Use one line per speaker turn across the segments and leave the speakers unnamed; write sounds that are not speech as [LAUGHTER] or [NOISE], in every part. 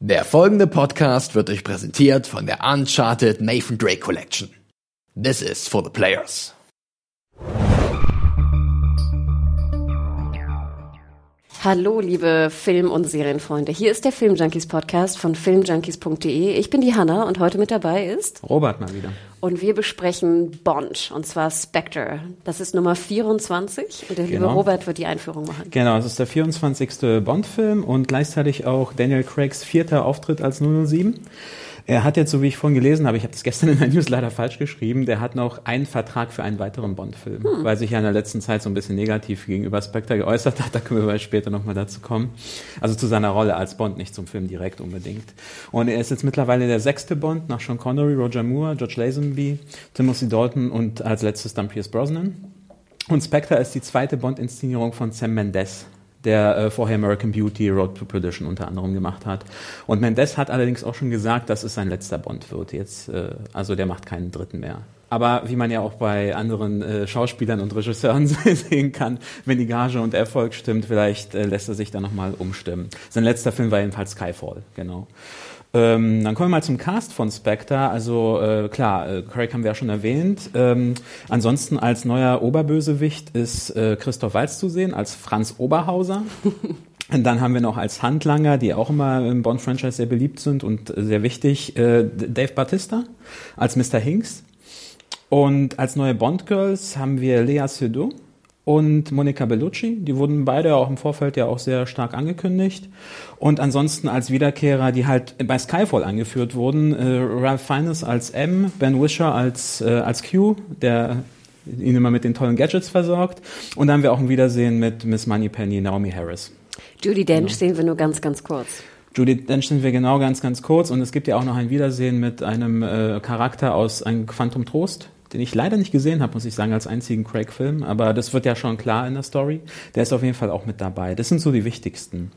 Der folgende Podcast wird euch präsentiert von der Uncharted Nathan Drake Collection. This is for the players.
Hallo, liebe Film- und Serienfreunde. Hier ist der Filmjunkies Podcast von filmjunkies.de. Ich bin die Hanna und heute mit dabei ist
Robert mal wieder.
und wir besprechen Bond und zwar Spectre. Das ist Nummer 24 und der liebe
Genau.
Robert wird die Einführung machen.
Genau, es ist der 24. Bond-Film und gleichzeitig auch Daniel Craigs vierter Auftritt als 007. Er hat jetzt, so wie ich vorhin gelesen habe, ich habe das gestern in der News leider falsch geschrieben, der hat noch einen Vertrag für einen weiteren Bond-Film, weil sich ja in der letzten Zeit so ein bisschen negativ gegenüber Spectre geäußert hat. Da können wir später nochmal dazu kommen. Also zu seiner Rolle als Bond, nicht zum Film direkt unbedingt. Und er ist jetzt mittlerweile der sechste Bond nach Sean Connery, Roger Moore, George Lazenby, Timothy Dalton und als letztes dann Pierce Brosnan. Und Spectre ist die zweite Bond-Inszenierung von Sam Mendes, der äh, vorher American Beauty, Road to Perdition unter anderem gemacht hat. Und Mendes hat allerdings auch schon gesagt, dass es sein letzter Bond wird. Jetzt, äh, also der macht keinen dritten mehr. Aber wie man ja auch bei anderen äh, Schauspielern und Regisseuren [LAUGHS] sehen kann, wenn die Gage und Erfolg stimmt, vielleicht äh, lässt er sich da nochmal umstimmen. Sein letzter Film war jedenfalls Skyfall, genau. Ähm, dann kommen wir mal zum Cast von Spectre. Also äh, klar, äh, Craig haben wir ja schon erwähnt. Ähm, ansonsten als neuer Oberbösewicht ist äh, Christoph Waltz zu sehen, als Franz Oberhauser. [LAUGHS] Und dann haben wir noch als Handlanger, die auch immer im Bond-Franchise sehr beliebt sind und äh, sehr wichtig, äh, Dave Batista als Mr. Hinks. Und als neue Bond-Girls haben wir Lea Seydoux und Monica Bellucci. Die wurden beide auch im Vorfeld ja auch sehr stark angekündigt. Und ansonsten als Wiederkehrer, die halt bei Skyfall angeführt wurden, äh, Ralph Fiennes als M, Ben Wisher als, äh, als Q, der ihn immer mit den tollen Gadgets versorgt. Und dann haben wir auch ein Wiedersehen mit Miss Moneypenny, Naomi Harris.
Judy Dench sehen wir nur ganz, ganz kurz.
Judy Dench sind wir genau ganz, ganz kurz. Und es gibt ja auch noch ein Wiedersehen mit einem äh, Charakter aus einem Quantum Trost, den ich leider nicht gesehen habe, muss ich sagen, als einzigen Craig-Film. Aber das wird ja schon klar in der Story. Der ist auf jeden Fall auch mit dabei. Das sind so die wichtigsten.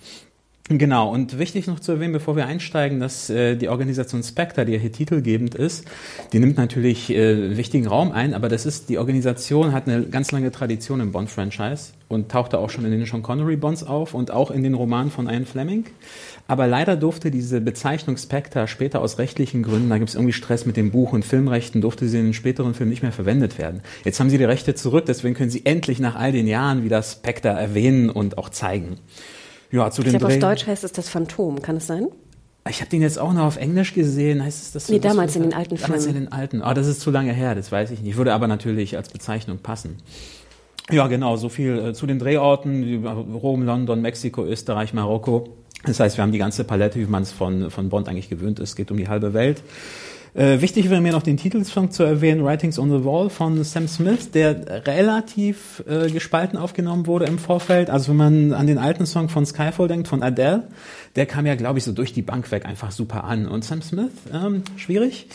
Genau, und wichtig noch zu erwähnen, bevor wir einsteigen, dass äh, die Organisation Spectre, die ja hier titelgebend ist, die nimmt natürlich äh, wichtigen Raum ein, aber das ist, die Organisation hat eine ganz lange Tradition im Bond-Franchise und tauchte auch schon in den Sean Connery-Bonds auf und auch in den Romanen von Ian Fleming. Aber leider durfte diese Bezeichnung Spectre später aus rechtlichen Gründen, da gibt es irgendwie Stress mit dem Buch und Filmrechten, durfte sie in den späteren Filmen nicht mehr verwendet werden. Jetzt haben sie die Rechte zurück, deswegen können sie endlich nach all den Jahren wieder Spectre erwähnen und auch zeigen. Ja, zu
Ich
dem
glaube, auf. Deutsch heißt es das Phantom, kann es sein?
Ich habe den jetzt auch noch auf Englisch gesehen. Heißt es das?
Nee, damals in den alten
Damals
Filmen.
in den alten. Ah, das ist zu lange her, das weiß ich nicht. Würde aber natürlich als Bezeichnung passen. Ja, genau, so viel äh, zu den Drehorten. Rom, London, Mexiko, Österreich, Marokko. Das heißt, wir haben die ganze Palette, wie man es von, von Bond eigentlich gewöhnt ist. Es geht um die halbe Welt. Äh, wichtig wäre mir noch den Titelsong zu erwähnen, Writings on the Wall von Sam Smith, der relativ äh, gespalten aufgenommen wurde im Vorfeld. Also wenn man an den alten Song von Skyfall denkt, von Adele, der kam ja, glaube ich, so durch die Bank weg einfach super an. Und Sam Smith, ähm, schwierig.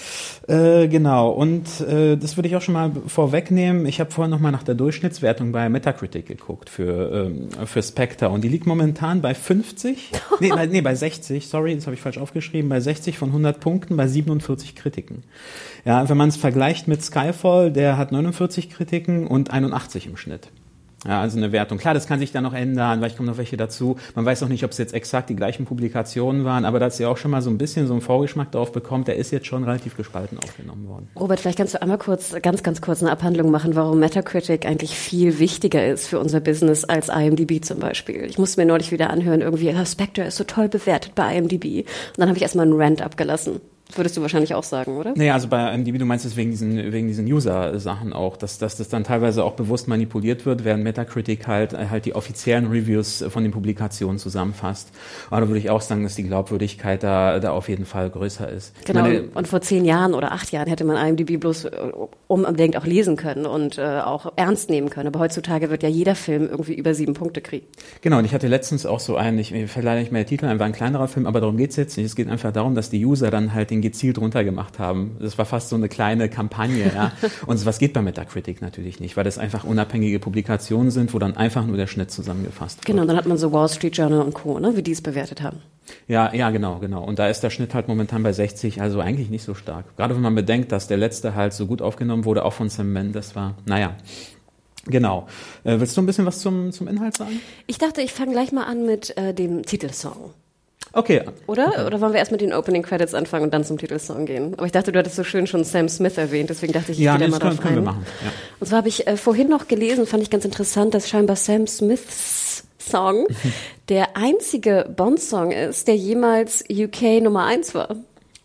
Äh, genau, und äh, das würde ich auch schon mal vorwegnehmen. Ich habe vorhin noch mal nach der Durchschnittswertung bei Metacritic geguckt für, ähm, für Spectre und die liegt momentan bei 50, [LAUGHS] nee, bei, nee, bei 60, sorry, das habe ich falsch aufgeschrieben, bei 60 von 100 Punkten bei 47 Kritiken. Ja, wenn man es vergleicht mit Skyfall, der hat 49 Kritiken und 81 im Schnitt. Ja, also eine Wertung. Klar, das kann sich dann noch ändern, weil ich kommen noch welche dazu. Man weiß auch nicht, ob es jetzt exakt die gleichen Publikationen waren, aber dass ihr auch schon mal so ein bisschen so einen Vorgeschmack darauf bekommt, der ist jetzt schon relativ gespalten aufgenommen worden.
Robert, vielleicht kannst du einmal kurz, ganz, ganz kurz eine Abhandlung machen, warum Metacritic eigentlich viel wichtiger ist für unser Business als IMDb zum Beispiel. Ich musste mir neulich wieder anhören, irgendwie, ah, Spectre ist so toll bewertet bei IMDb. Und dann habe ich erstmal einen Rant abgelassen. Würdest du wahrscheinlich auch sagen, oder?
Nee, also bei MDB, du meinst es wegen diesen, wegen diesen User-Sachen auch, dass, dass das dann teilweise auch bewusst manipuliert wird, während Metacritic halt, halt die offiziellen Reviews von den Publikationen zusammenfasst. Aber da würde ich auch sagen, dass die Glaubwürdigkeit da, da auf jeden Fall größer ist.
Genau, meine, und vor zehn Jahren oder acht Jahren hätte man IMDb bloß äh, unbedingt auch lesen können und äh, auch ernst nehmen können. Aber heutzutage wird ja jeder Film irgendwie über sieben Punkte kriegen.
Genau, und ich hatte letztens auch so einen, ich fällt leider nicht mehr der Titel ein, war ein kleinerer Film, aber darum geht's jetzt nicht. Es geht einfach darum, dass die User dann halt den gezielt runtergemacht haben. Das war fast so eine kleine Kampagne. ja. [LAUGHS] Und was geht bei Metacritic natürlich nicht, weil das einfach unabhängige Publikationen sind, wo dann einfach nur der Schnitt zusammengefasst wird.
Genau, dann hat man so Wall Street Journal und Co., ne, wie die es bewertet haben.
Ja, ja, genau, genau. Und da ist der Schnitt halt momentan bei 60, also eigentlich nicht so stark. Gerade wenn man bedenkt, dass der letzte halt so gut aufgenommen wurde, auch von Sam Mendes war. Naja. Genau. Äh, willst du ein bisschen was zum, zum Inhalt sagen?
Ich dachte, ich fange gleich mal an mit äh, dem Titelsong.
Okay.
Oder?
Okay.
Oder wollen wir erst mit den Opening Credits anfangen und dann zum Titelsong gehen? Aber ich dachte, du hattest so schön schon Sam Smith erwähnt, deswegen dachte ich, ich
ja,
gehe
nee,
mal
das
drauf
können, können
rein.
wir machen. Ja.
Und zwar habe ich äh, vorhin noch gelesen, fand ich ganz interessant, dass scheinbar Sam Smiths Song [LAUGHS] der einzige Bond-Song ist, der jemals UK Nummer eins war.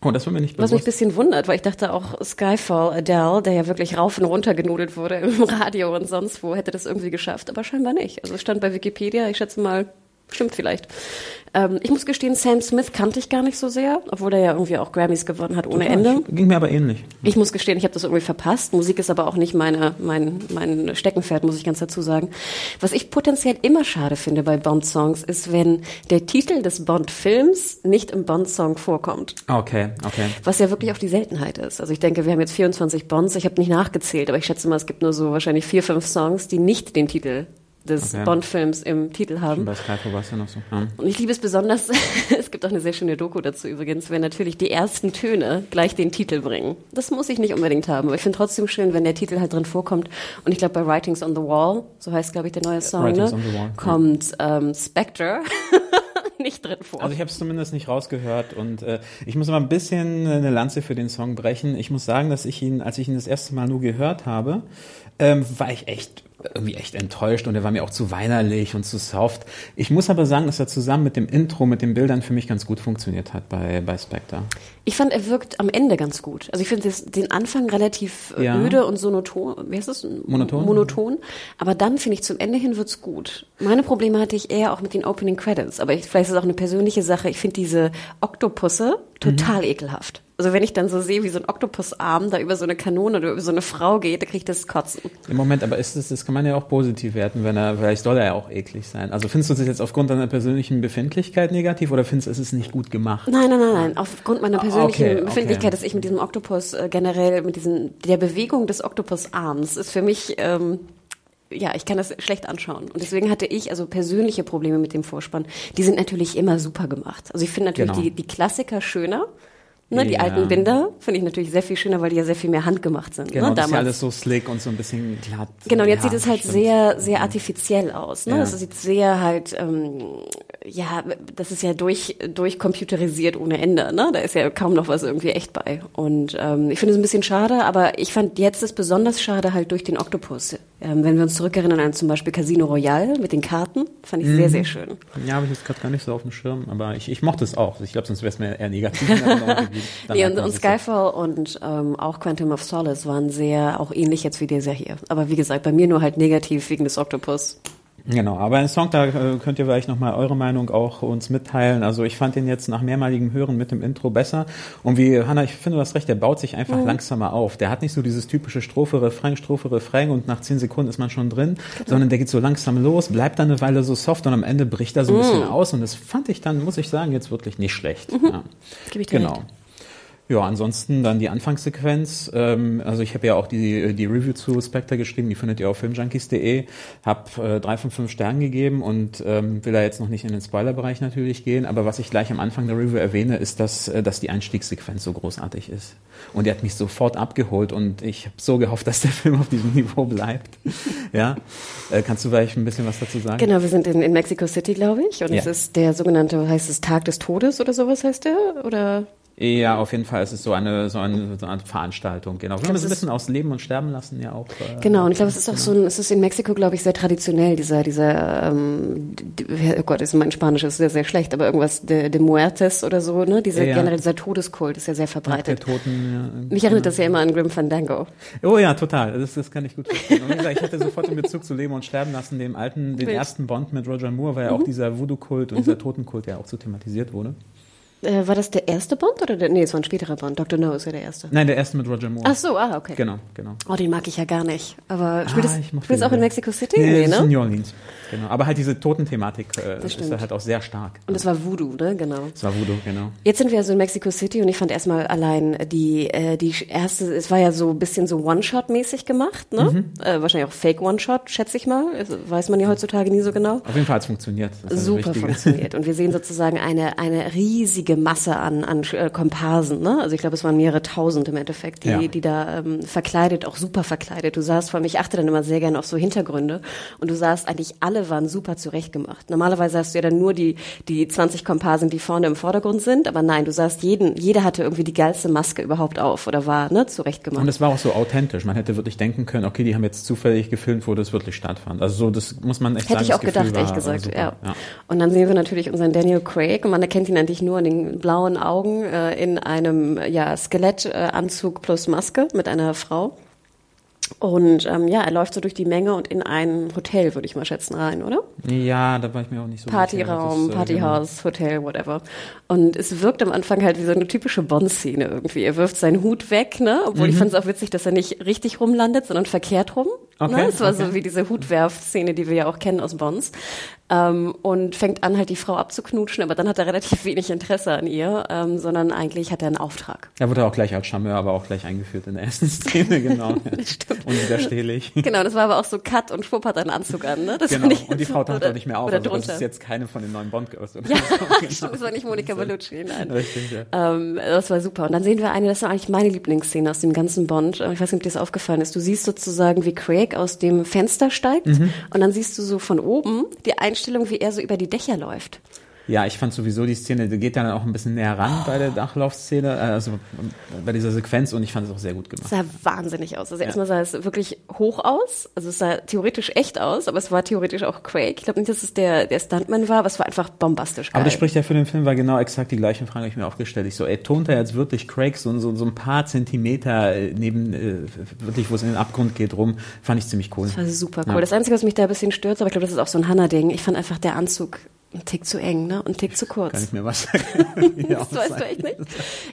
Oh, das war mir nicht
Was
bewusst.
mich ein bisschen wundert, weil ich dachte auch Skyfall, Adele, der ja wirklich rauf und runter genudelt wurde im [LAUGHS] Radio und sonst wo, hätte das irgendwie geschafft, aber scheinbar nicht. Also stand bei Wikipedia, ich schätze mal, stimmt vielleicht. Ähm, ich muss gestehen, Sam Smith kannte ich gar nicht so sehr, obwohl er ja irgendwie auch Grammys gewonnen hat ohne
Total.
Ende.
Ging mir aber ähnlich.
Ich muss gestehen, ich habe das irgendwie verpasst. Musik ist aber auch nicht meine, mein, mein Steckenpferd, muss ich ganz dazu sagen. Was ich potenziell immer schade finde bei Bond-Songs, ist, wenn der Titel des Bond-Films nicht im Bond-Song vorkommt.
Okay, okay.
Was ja wirklich auch die Seltenheit ist. Also ich denke, wir haben jetzt 24 Bonds, ich habe nicht nachgezählt, aber ich schätze mal, es gibt nur so wahrscheinlich vier, fünf Songs, die nicht den Titel des
Okay.
Bond-Films im Titel haben.
Bei Skyfall war es ja noch so. Ja.
Und ich liebe es besonders, [LAUGHS] es gibt auch eine sehr schöne Doku dazu übrigens, wenn natürlich die ersten Töne gleich den Titel bringen. Das muss ich nicht unbedingt haben, aber ich finde trotzdem schön, wenn der Titel halt drin vorkommt. Und ich glaube, bei Writings on the Wall, so heißt, glaube ich, der neue Song,
Writings
ne?
on the Wall, ja.
kommt ähm, Spectre [LAUGHS] nicht drin vor.
Also ich habe es zumindest nicht rausgehört und äh, ich muss aber ein bisschen eine Lanze für den Song brechen. Ich muss sagen, dass ich ihn, als ich ihn das erste Mal nur gehört habe, ähm, war ich echt irgendwie echt enttäuscht und er war mir auch zu weinerlich und zu soft. Ich muss aber sagen, dass er zusammen mit dem Intro, mit den Bildern für mich ganz gut funktioniert hat bei, bei Spectre.
Ich fand, er wirkt am Ende ganz gut. Also ich finde den Anfang relativ
Ja.
öde und sonoton, wie heißt das?
Monoton?
Monoton. Aber dann finde ich, zum Ende hin wird's gut. Meine Probleme hatte ich eher auch mit den Opening Credits. Aber ich, vielleicht ist es auch eine persönliche Sache. Ich finde diese Oktopusse total ekelhaft. Also wenn ich dann so sehe, wie so ein Oktopusarm da über so eine Kanone oder über so eine Frau geht, da kriege ich das Kotzen.
Im Moment, aber ist das, das kann man ja auch positiv werten, wenn er, vielleicht soll er ja auch eklig sein. Also findest du das jetzt aufgrund deiner persönlichen Befindlichkeit negativ oder findest du, es ist nicht gut gemacht?
Nein, nein, nein, nein. Aufgrund meiner persönlichen
Okay, okay.
Befindlichkeit, dass ich mit diesem Oktopus äh, generell, mit diesem, der Bewegung des Oktopusarms ist für mich, ähm, ja, ich kann das schlecht anschauen. Und deswegen hatte ich also persönliche Probleme mit dem Vorspann. Die sind natürlich immer super gemacht. Also ich finde natürlich
Genau.
die, die Klassiker schöner. Ne, die
Ja.
alten Binder finde ich natürlich sehr viel schöner, weil die ja sehr viel mehr handgemacht sind.
Genau,
ne,
das ist ja alles so slick und so ein bisschen glatt.
Genau, und jetzt
Ja,
sieht es halt
stimmt.
sehr, sehr artifiziell aus. Ne?
Ja.
Das sieht sehr halt, ähm, ja, das ist ja durch, durch computerisiert ohne Ende. Ne? Da ist ja kaum noch was irgendwie echt bei. Und ähm, ich finde es ein bisschen schade, aber ich fand jetzt es besonders schade halt durch den Oktopus. Ähm, wenn wir uns zurückerinnern an zum Beispiel Casino Royale mit den Karten, fand ich sehr,
Mhm.
sehr schön.
Ja, habe ich jetzt gerade gar nicht so auf dem Schirm, aber ich, ich mochte es auch. Ich glaube, sonst wäre es mir eher negativ. [LAUGHS]
Nee, und, und Skyfall und ähm, auch Quantum of Solace waren sehr, auch ähnlich jetzt wie dieser hier. Aber wie gesagt, bei mir nur halt negativ wegen des Oktopus.
Genau, aber ein Song, da äh, könnt ihr vielleicht nochmal eure Meinung auch uns mitteilen. Also ich fand den jetzt nach mehrmaligem Hören mit dem Intro besser. Und wie, Hanna, ich finde, du hast recht, der baut sich einfach langsamer auf. Der hat nicht so dieses typische Strophe, Refrain, Strophe, Refrain und nach zehn Sekunden ist man schon drin, sondern der geht so langsam los, bleibt dann eine Weile so soft und am Ende bricht er so ein bisschen aus. Und das fand ich dann, muss ich sagen, jetzt wirklich nicht schlecht. Ja.
Gebe ich dir
Genau.
recht.
Ja, ansonsten dann die Anfangssequenz. Ähm, also ich habe ja auch die, die Review zu Spectre geschrieben, die findet ihr auf filmjunkies.de. Hab äh, drei von fünf Sternen gegeben und ähm, will da jetzt noch nicht in den Spoilerbereich natürlich gehen. Aber was ich gleich am Anfang der Review erwähne, ist, dass, äh, dass die Einstiegssequenz so großartig ist. Und die hat mich sofort abgeholt und ich habe so gehofft, [LAUGHS] dass der Film auf diesem Niveau bleibt. [LAUGHS] ja, äh, kannst du vielleicht ein bisschen was dazu sagen?
Genau, wir sind in, in Mexico City, glaube ich. Und
Ja.
es ist der sogenannte, heißt es Tag des Todes oder sowas heißt der? Oder
Ja, auf jeden Fall. Es ist so eine, so eine, so eine Veranstaltung, genau. Wir haben
es
es ein bisschen aus Leben und Sterben lassen ja auch. Äh,
Genau, und ich glaube, es ist auch so ein, es ist in Mexiko, glaube ich, sehr traditionell, dieser, dieser, ähm, oh Gott, ist mein Spanisch ist sehr, sehr schlecht, aber irgendwas de, de Muertes oder so, ne? Dieser,
Ja.
generell dieser Todeskult ist ja sehr
der
verbreitet.
Toten. Ja,
Mich erinnert das ja immer an Grim Fandango.
Oh ja, total. Das, das kann ich gut verstehen. Und wie gesagt, ich hatte sofort den Bezug zu Leben und Sterben lassen, dem alten, den
Wild.
ersten Bond mit Roger Moore, weil ja auch dieser Voodoo-Kult und dieser Totenkult ja auch so thematisiert wurde.
Äh, war das der erste Bond oder der, nee, es war ein späterer Bond. Dr. No ist ja der erste.
Nein, der erste mit Roger Moore.
Ach so, ah, okay.
Genau, genau.
Oh, den mag ich ja gar nicht. Aber spielt
Ah,
spielt
den
auch in. Mexico City?
Nee,
Nee,
das ist in
ne?
New Orleans. Genau. Aber halt diese Totenthematik äh, ist halt auch sehr stark.
Und es war Voodoo, ne? Genau.
Das war Voodoo, genau.
Jetzt sind wir also in Mexico City und ich fand erstmal allein die, äh, die erste, es war ja so ein bisschen so One-Shot-mäßig gemacht, ne?
Mhm.
Äh, wahrscheinlich auch Fake One-Shot, schätze ich mal. Das weiß man ja heutzutage nie so genau.
Auf jeden Fall hat es funktioniert.
Super funktioniert. Und wir sehen sozusagen eine, eine riesige Masse an, an äh, Komparsen. Ne? Also ich glaube, es waren mehrere tausend im Endeffekt, die,
Ja.
die da ähm, verkleidet, auch super verkleidet. Du sahst vor allem, ich achte dann immer sehr gerne auf so Hintergründe. Und du sahst eigentlich, alle waren super zurechtgemacht. Normalerweise hast du ja dann nur die, die 20 Komparsen, die vorne im Vordergrund sind. Aber nein, du sahst jeden, jeder hatte irgendwie die geilste Maske überhaupt auf oder war ne, zurechtgemacht.
Und es war auch so authentisch. Man hätte wirklich denken können, okay, die haben jetzt zufällig gefilmt, wo das wirklich stattfand. Also so, das muss man echt
Hätte
sagen.
ich auch gedacht, ehrlich gesagt,
super.
ja. Und dann sehen wir natürlich unseren Daniel Craig und man erkennt ihn eigentlich nur in den blauen Augen äh, in einem ja, Skelettanzug äh, plus Maske mit einer Frau. Und ähm, ja, er läuft so durch die Menge und in ein Hotel, würde ich mal schätzen, rein, oder?
Ja, da war ich mir auch nicht so
Partyraum,
sicher. Äh,
Partyhaus, Hotel, whatever. Und es wirkt am Anfang halt wie so eine typische Bond-Szene irgendwie. Er wirft seinen Hut weg, ne? Obwohl ich fand es auch witzig, dass er nicht richtig rumlandet, sondern verkehrt rum.
Okay,
ne? Es war
okay.
so wie diese Hutwerf-Szene, die wir ja auch kennen aus Bonds. Ähm, und fängt an, halt die Frau abzuknutschen, aber dann hat er relativ wenig Interesse an ihr, ähm, sondern eigentlich hat er einen Auftrag.
Er wurde auch gleich als Charmeur, aber auch gleich eingeführt in der ersten Szene, genau. [LAUGHS] Unwiderstehlich.
Genau, das war aber auch so Cut und Schwupp hat einen Anzug an, ne? Das
Genau. Und die Frau taucht auch nicht mehr auf.
Oder
Also das
drunter.
ist jetzt keine von den neuen Bond-Girls. oder
Ja, [LAUGHS] stimmt, das war nicht Monika Bellucci, nein.
Richtig, ja.
Ähm, das war super. Und dann sehen wir eine, das war eigentlich meine Lieblingsszene aus dem ganzen Bond. Ich weiß nicht, ob dir das aufgefallen ist. Du siehst sozusagen, wie Craig aus dem Fenster steigt
Mhm.
und dann siehst du so von oben die Einstellung, wie er so über die Dächer läuft.
Ja, ich fand sowieso die Szene, die geht dann auch ein bisschen näher ran bei der Dachlaufszene, äh, also bei dieser Sequenz und ich fand es auch sehr gut gemacht.
Es sah wahnsinnig aus. Also erstmal sah es wirklich hoch aus. Also es sah theoretisch echt aus, aber es war theoretisch auch Craig. Ich glaube nicht, dass es der, der Stuntman war, aber es war einfach bombastisch geil.
Aber das spricht ja für den Film, weil genau exakt die gleichen Fragen habe ich mir auch gestellt. Ich so, ey, tont er jetzt wirklich Craig so, so, so ein paar Zentimeter äh, neben, äh, wirklich, wo es in den Abgrund geht, rum, fand ich ziemlich cool.
Das war super cool.
Ja.
Das Einzige, was mich da ein bisschen stört, aber ich glaube, das ist auch so ein Hanna-Ding. Ich fand einfach der Anzug ein Tick zu eng, ne? Und ein Tick zu kurz.
Kann ich mir was [LAUGHS] sagen? Ja,
Das weißt du echt nicht?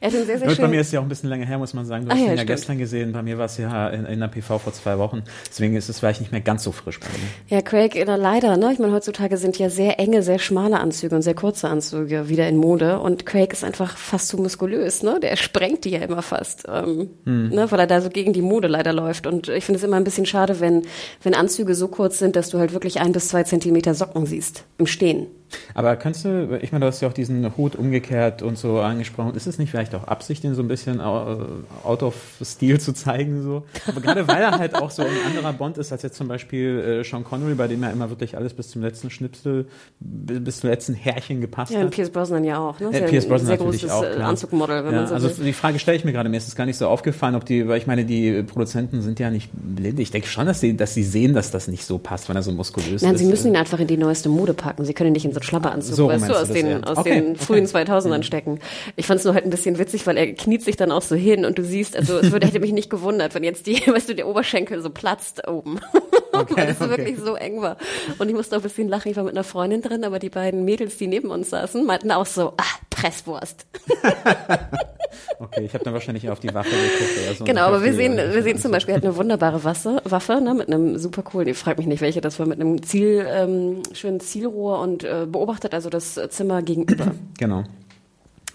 Er hat einen sehr, sehr
Gut, bei mir
schön.
ist ja auch ein bisschen länger her, muss man sagen. Du
Ah,
hast
ja,
ihn ja
stimmt.
gestern gesehen. Bei mir war es ja in, in der PV vor zwei Wochen. Deswegen ist es vielleicht nicht mehr ganz so frisch bei mir.
Ja, Craig, äh, leider, ne? Ich meine, heutzutage sind ja sehr enge, sehr schmale Anzüge und sehr kurze Anzüge wieder in Mode. Und Craig ist einfach fast zu muskulös, ne? Der sprengt die ja immer fast, ähm,
Hm.
ne? Weil er da so gegen die Mode leider läuft. Und ich finde es immer ein bisschen schade, wenn, wenn Anzüge so kurz sind, dass du halt wirklich ein bis zwei Zentimeter Socken siehst. Im Stehen.
Aber kannst du, ich meine, du hast ja auch diesen Hut umgekehrt und so angesprochen. Ist es nicht vielleicht auch Absicht, den so ein bisschen au- out of Stil zu zeigen? So? Aber gerade weil er halt auch so ein anderer Bond ist, als jetzt zum Beispiel äh, Sean Connery, bei dem ja immer wirklich alles bis zum letzten Schnipsel, bi- bis zum letzten Härchen gepasst
Ja, und
hat.
Pierce Brosnan ja auch, ne?
Äh, Pierce Brosnan
sehr
natürlich
großes
auch,
äh,
klar.
Anzugmodel, wenn
ja,
man so
also
will.
die Frage stelle ich mir gerade, mir ist es gar nicht so aufgefallen, ob die, weil ich meine, die Produzenten sind ja nicht blind. Ich denke schon, dass sie, dass sie sehen, dass das nicht so passt, wenn er so muskulös
Nein,
ist.
sie müssen ihn einfach in die neueste Mode packen. Sie können ihn nicht in so einen Schlapperanzug,
So
weißt du,
du
aus
das
den, aus
Okay,
den
okay.
frühen 2000ern stecken. Ich fand es nur halt ein bisschen witzig, weil er kniet sich dann auch so hin und du siehst, also es würde, hätte mich nicht gewundert, wenn jetzt die, [LAUGHS] weißt du, der Oberschenkel so platzt oben. [LAUGHS] weil es
okay.
wirklich so eng war. Und ich musste auch ein bisschen lachen. Ich war mit einer Freundin drin, aber die beiden Mädels, die neben uns saßen, meinten auch so, ah, Presswurst. [LAUGHS]
Okay, ich habe dann wahrscheinlich auf die Waffe geguckt oder so.
Genau, aber wir sehen, wir sehen zum Beispiel, er hat eine wunderbare Waffe, Waffe ne, mit einem super coolen, ich frage mich nicht welche, das war mit einem Ziel, ähm, schönen Zielrohr und äh, beobachtet also das Zimmer gegenüber.
Genau.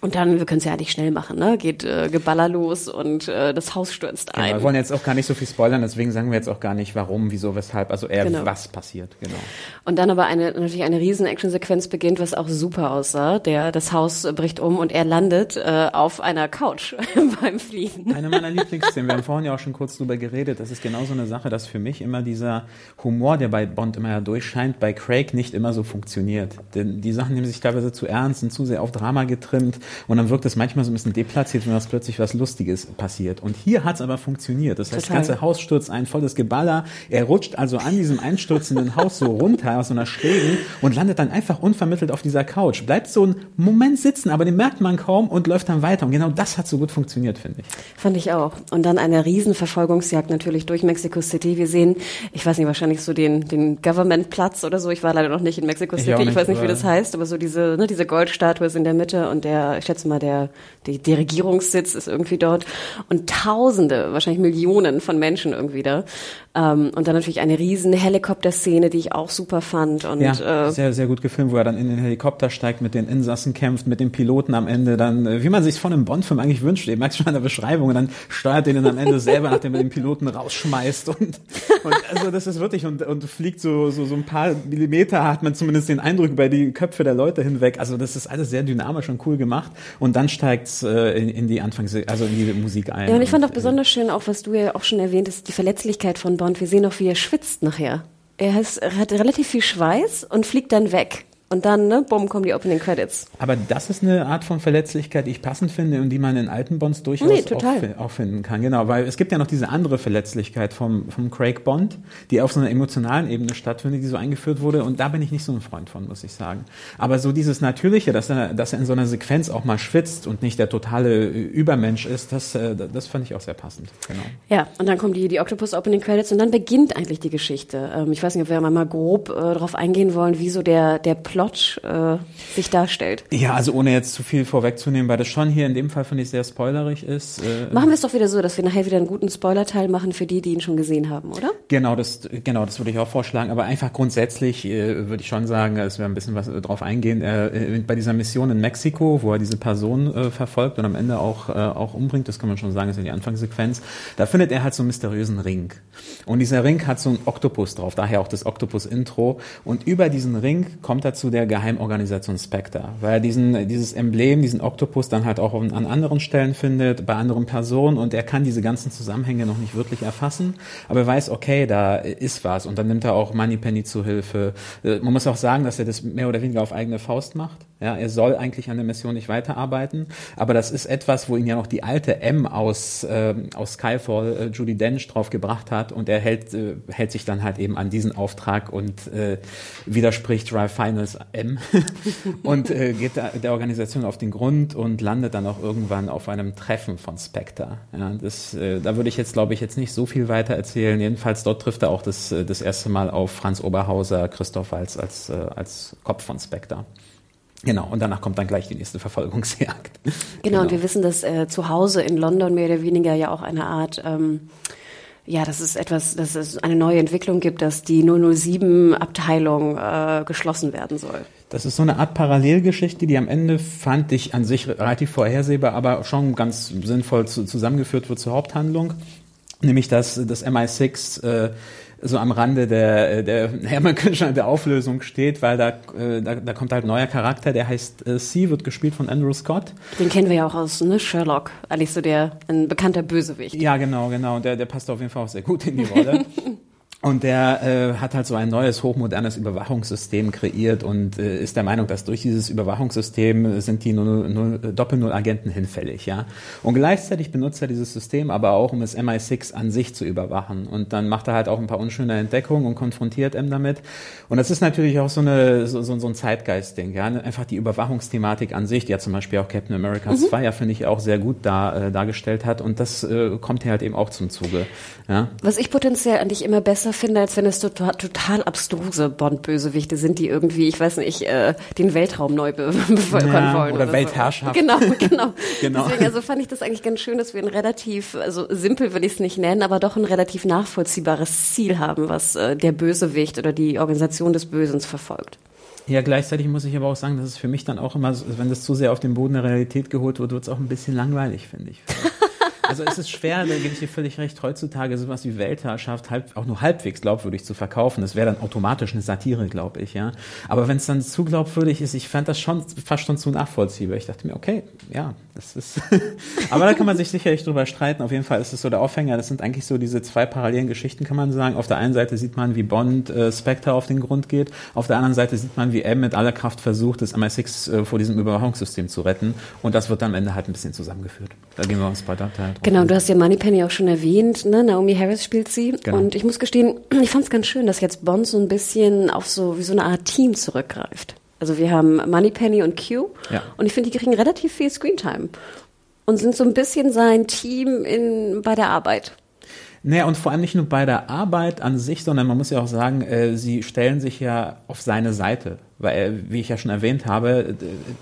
Und dann, wir können es ja eigentlich schnell machen, ne? Geht äh, Geballer los und äh, das Haus stürzt
Genau,
ein.
wir wollen jetzt auch gar nicht so viel spoilern, deswegen sagen wir jetzt auch gar nicht, warum, wieso, weshalb, also eher
Genau.
was passiert, genau.
Und dann aber eine natürlich eine riesen Action-Sequenz beginnt, was auch super aussah. Der das Haus bricht um und er landet äh, auf einer Couch [LAUGHS] beim Fliegen.
Eine meiner Lieblingsszenen, wir haben vorhin ja auch schon kurz drüber geredet, das ist genau so eine Sache, dass für mich immer dieser Humor, der bei Bond immer ja durchscheint, bei Craig nicht immer so funktioniert. Denn die Sachen nehmen sich teilweise zu ernst, sind zu sehr auf Drama getrimmt und dann wirkt es manchmal so ein bisschen deplatziert, wenn das plötzlich was Lustiges passiert. Und hier hat es aber funktioniert. Das heißt, Total. das ganze Haus stürzt ein, volles Geballer. Er rutscht also an diesem einstürzenden Haus so runter aus so einer Schrägen und landet dann einfach unvermittelt auf dieser Couch. Bleibt so einen Moment sitzen, aber den merkt man kaum und läuft dann weiter. Und genau das hat so gut funktioniert, finde ich.
Fand ich auch. Und dann eine Riesenverfolgungsjagd natürlich durch Mexico City. Wir sehen, ich weiß nicht, wahrscheinlich so den, den Government-Platz oder so. Ich war leider noch nicht in Mexico City. Ich, ich weiß nicht, wie das heißt, aber so diese, ne, diese Goldstatue ist in der Mitte und der, ich schätze mal, der, die, die Regierungssitz ist irgendwie dort. Und Tausende, wahrscheinlich Millionen von Menschen irgendwie da. Ähm, und dann natürlich eine riesen Helikopterszene, die ich auch super fand. Und,
ja, äh, sehr, sehr gut gefilmt, wo er dann in den Helikopter steigt, mit den Insassen kämpft, mit den Piloten am Ende dann, äh, wie man sich von einem Bond-Film eigentlich wünscht. Ihr merkt schon an der Beschreibung und dann steuert den am Ende selber, nachdem er den Piloten rausschmeißt und, und also das ist wirklich und, und fliegt so, so, so ein paar Millimeter, hat man zumindest den Eindruck über die Köpfe der Leute hinweg. Also das ist alles sehr dynamisch und cool gemacht und dann steigt's äh, in, in die Anfangs, also in die Musik ein.
Ja, und ich fand auch äh, besonders schön, auch was du ja auch schon erwähnt hast, die Verletzlichkeit von Bond. Wir sehen auch, wie er schwitzt nachher. Er, ist, er hat relativ viel Schweiß und fliegt dann weg. Und dann, ne, bumm, kommen die Opening Credits.
Aber das ist eine Art von Verletzlichkeit, die ich passend finde und die man in alten Bonds durchaus nee, auch, auch, finden kann. Genau, weil es gibt ja noch diese andere Verletzlichkeit vom, vom Craig Bond, die auf so einer emotionalen Ebene stattfindet, die so eingeführt wurde. Und da bin ich nicht so ein Freund von, muss ich sagen. Aber so dieses Natürliche, dass er, dass er in so einer Sequenz auch mal schwitzt und nicht der totale Übermensch ist, das, äh, das fand ich auch sehr passend. Genau.
Ja, und dann kommen die, die Octopus Opening Credits und dann beginnt eigentlich die Geschichte. Ähm, ich weiß nicht, ob wir mal grob äh, darauf eingehen wollen, wie so der, der Plot Plot äh, sich darstellt.
Ja, also ohne jetzt zu viel vorwegzunehmen, weil das schon hier in dem Fall finde ich sehr spoilerig ist. Äh,
machen wir es doch wieder so, dass wir nachher wieder einen guten Spoiler-Teil machen für die, die ihn schon gesehen haben, oder?
Genau, das genau, das würde ich auch vorschlagen. Aber einfach grundsätzlich äh, würde ich schon sagen, dass wir ein bisschen was drauf eingehen. Äh, bei dieser Mission in Mexiko, wo er diese Person äh, verfolgt und am Ende auch äh, auch umbringt, das kann man schon sagen, ist ja die Anfangssequenz. Da findet er halt so einen mysteriösen Ring und dieser Ring hat so einen Oktopus drauf, daher auch das Oktopus-Intro. Und über diesen Ring kommt er zu der Geheimorganisation Spectre, weil er diesen, dieses Emblem, diesen Oktopus dann halt auch an anderen Stellen findet, bei anderen Personen und er kann diese ganzen Zusammenhänge noch nicht wirklich erfassen, aber er weiß, okay, da ist was und dann nimmt er auch Moneypenny zu Hilfe. Äh, man muss auch sagen, dass er das mehr oder weniger auf eigene Faust macht. Ja, er soll eigentlich an der Mission nicht weiterarbeiten, aber das ist etwas, wo ihn ja noch die alte M aus, äh, aus Skyfall, äh, Judy Dench, drauf gebracht hat und er hält, äh, hält sich dann halt eben an diesen Auftrag und äh, widerspricht Drive Finals M [LAUGHS] und äh, geht der Organisation auf den Grund und landet dann auch irgendwann auf einem Treffen von Spectre. Ja, das, äh, da würde ich jetzt, glaube ich, jetzt nicht so viel weiter erzählen. Jedenfalls dort trifft er auch das, äh, das erste Mal auf Franz Oberhauser, Christoph Walz als, äh, als Kopf von Spectre. Genau, und danach kommt dann gleich die nächste Verfolgungsjagd.
Genau, [LAUGHS] genau. und wir wissen, dass äh, zu Hause in London mehr oder weniger ja auch eine Art ähm, ja, das ist etwas, dass es eine neue Entwicklung gibt, dass die 007-Abteilung äh, geschlossen werden soll.
Das ist so eine Art Parallelgeschichte, die am Ende fand ich an sich relativ vorhersehbar, aber schon ganz sinnvoll zu, zusammengeführt wird zur Haupthandlung. Nämlich, dass das MI6 äh, so am Rande der, der Hermann Künstler der Auflösung steht, weil da, äh, da, da kommt halt ein neuer Charakter, der heißt äh, C, wird gespielt von Andrew Scott.
Den kennen wir ja auch aus ne, Sherlock, eigentlich so der ein bekannter Bösewicht.
Ja, genau, genau. Der, der passt auf jeden Fall auch sehr gut in die Rolle. [LAUGHS] Und der äh, hat halt so ein neues, hochmodernes Überwachungssystem kreiert und äh, ist der Meinung, dass durch dieses Überwachungssystem sind die Doppel-Null-Agenten hinfällig, ja. Und gleichzeitig benutzt er dieses System aber auch, um das MI6 an sich zu überwachen. Und dann macht er halt auch ein paar unschöne Entdeckungen und konfrontiert M damit. Und das ist natürlich auch so, eine, so, so, so ein Zeitgeist-Ding, ja. Einfach die Überwachungsthematik an sich, die ja zum Beispiel auch Captain America mhm. 2 ja, finde ich, auch sehr gut da, äh, dargestellt hat. Und das äh, kommt hier halt eben auch zum Zuge, ja.
Was ich potenziell an dich immer besser finde, als wenn es total, total abstruse Bond-Bösewichte sind, die irgendwie, ich weiß nicht, äh, den Weltraum neu be [LAUGHS] bevölkern ja, wollen.
Oder, oder Weltherrschaft.
So. Genau, [LAUGHS] genau. genau. Deswegen also fand ich das eigentlich ganz schön, dass wir ein relativ, also simpel will ich es nicht nennen, aber doch ein relativ nachvollziehbares Ziel haben, was äh, der Bösewicht oder die Organisation des Bösens verfolgt.
Ja, gleichzeitig muss ich aber auch sagen, dass es für mich dann auch immer, wenn das zu sehr auf den Boden der Realität geholt wird, wird es auch ein bisschen langweilig, finde ich. [LAUGHS] Also es ist schwer, da gebe ich dir völlig recht, heutzutage sowas wie Weltherrschaft halb, auch nur halbwegs glaubwürdig zu verkaufen. Das wäre dann automatisch eine Satire, glaube ich, ja. Aber wenn es dann zu glaubwürdig ist, ich fand das schon fast schon zu nachvollziehbar. Ich dachte mir, okay, ja, das ist. [LAUGHS] Aber da kann man sich sicherlich drüber streiten. Auf jeden Fall ist es so der Aufhänger. Das sind eigentlich so diese zwei parallelen Geschichten, kann man sagen. Auf der einen Seite sieht man, wie Bond äh, Spectre auf den Grund geht. Auf der anderen Seite sieht man, wie M mit aller Kraft versucht, das MI6 äh, vor diesem Überwachungssystem zu retten. Und das wird dann am Ende halt ein bisschen zusammengeführt. Da gehen wir uns weiter.
Genau, du hast ja Moneypenny auch schon erwähnt. Ne? Naomi Harris spielt sie. Genau. Und ich muss gestehen, [CLEARS THROAT] ich fand es ganz schön, dass jetzt Bond so ein bisschen auf so wie so eine Art Team zurückgreift. Also wir haben Moneypenny und Q. Ja. Und ich finde, die kriegen relativ viel Screentime und sind so ein bisschen sein Team in, bei der Arbeit.
Naja, und vor allem nicht nur bei der Arbeit an sich, sondern man muss ja auch sagen, äh, sie stellen sich ja auf seine Seite. Weil, wie ich ja schon erwähnt habe,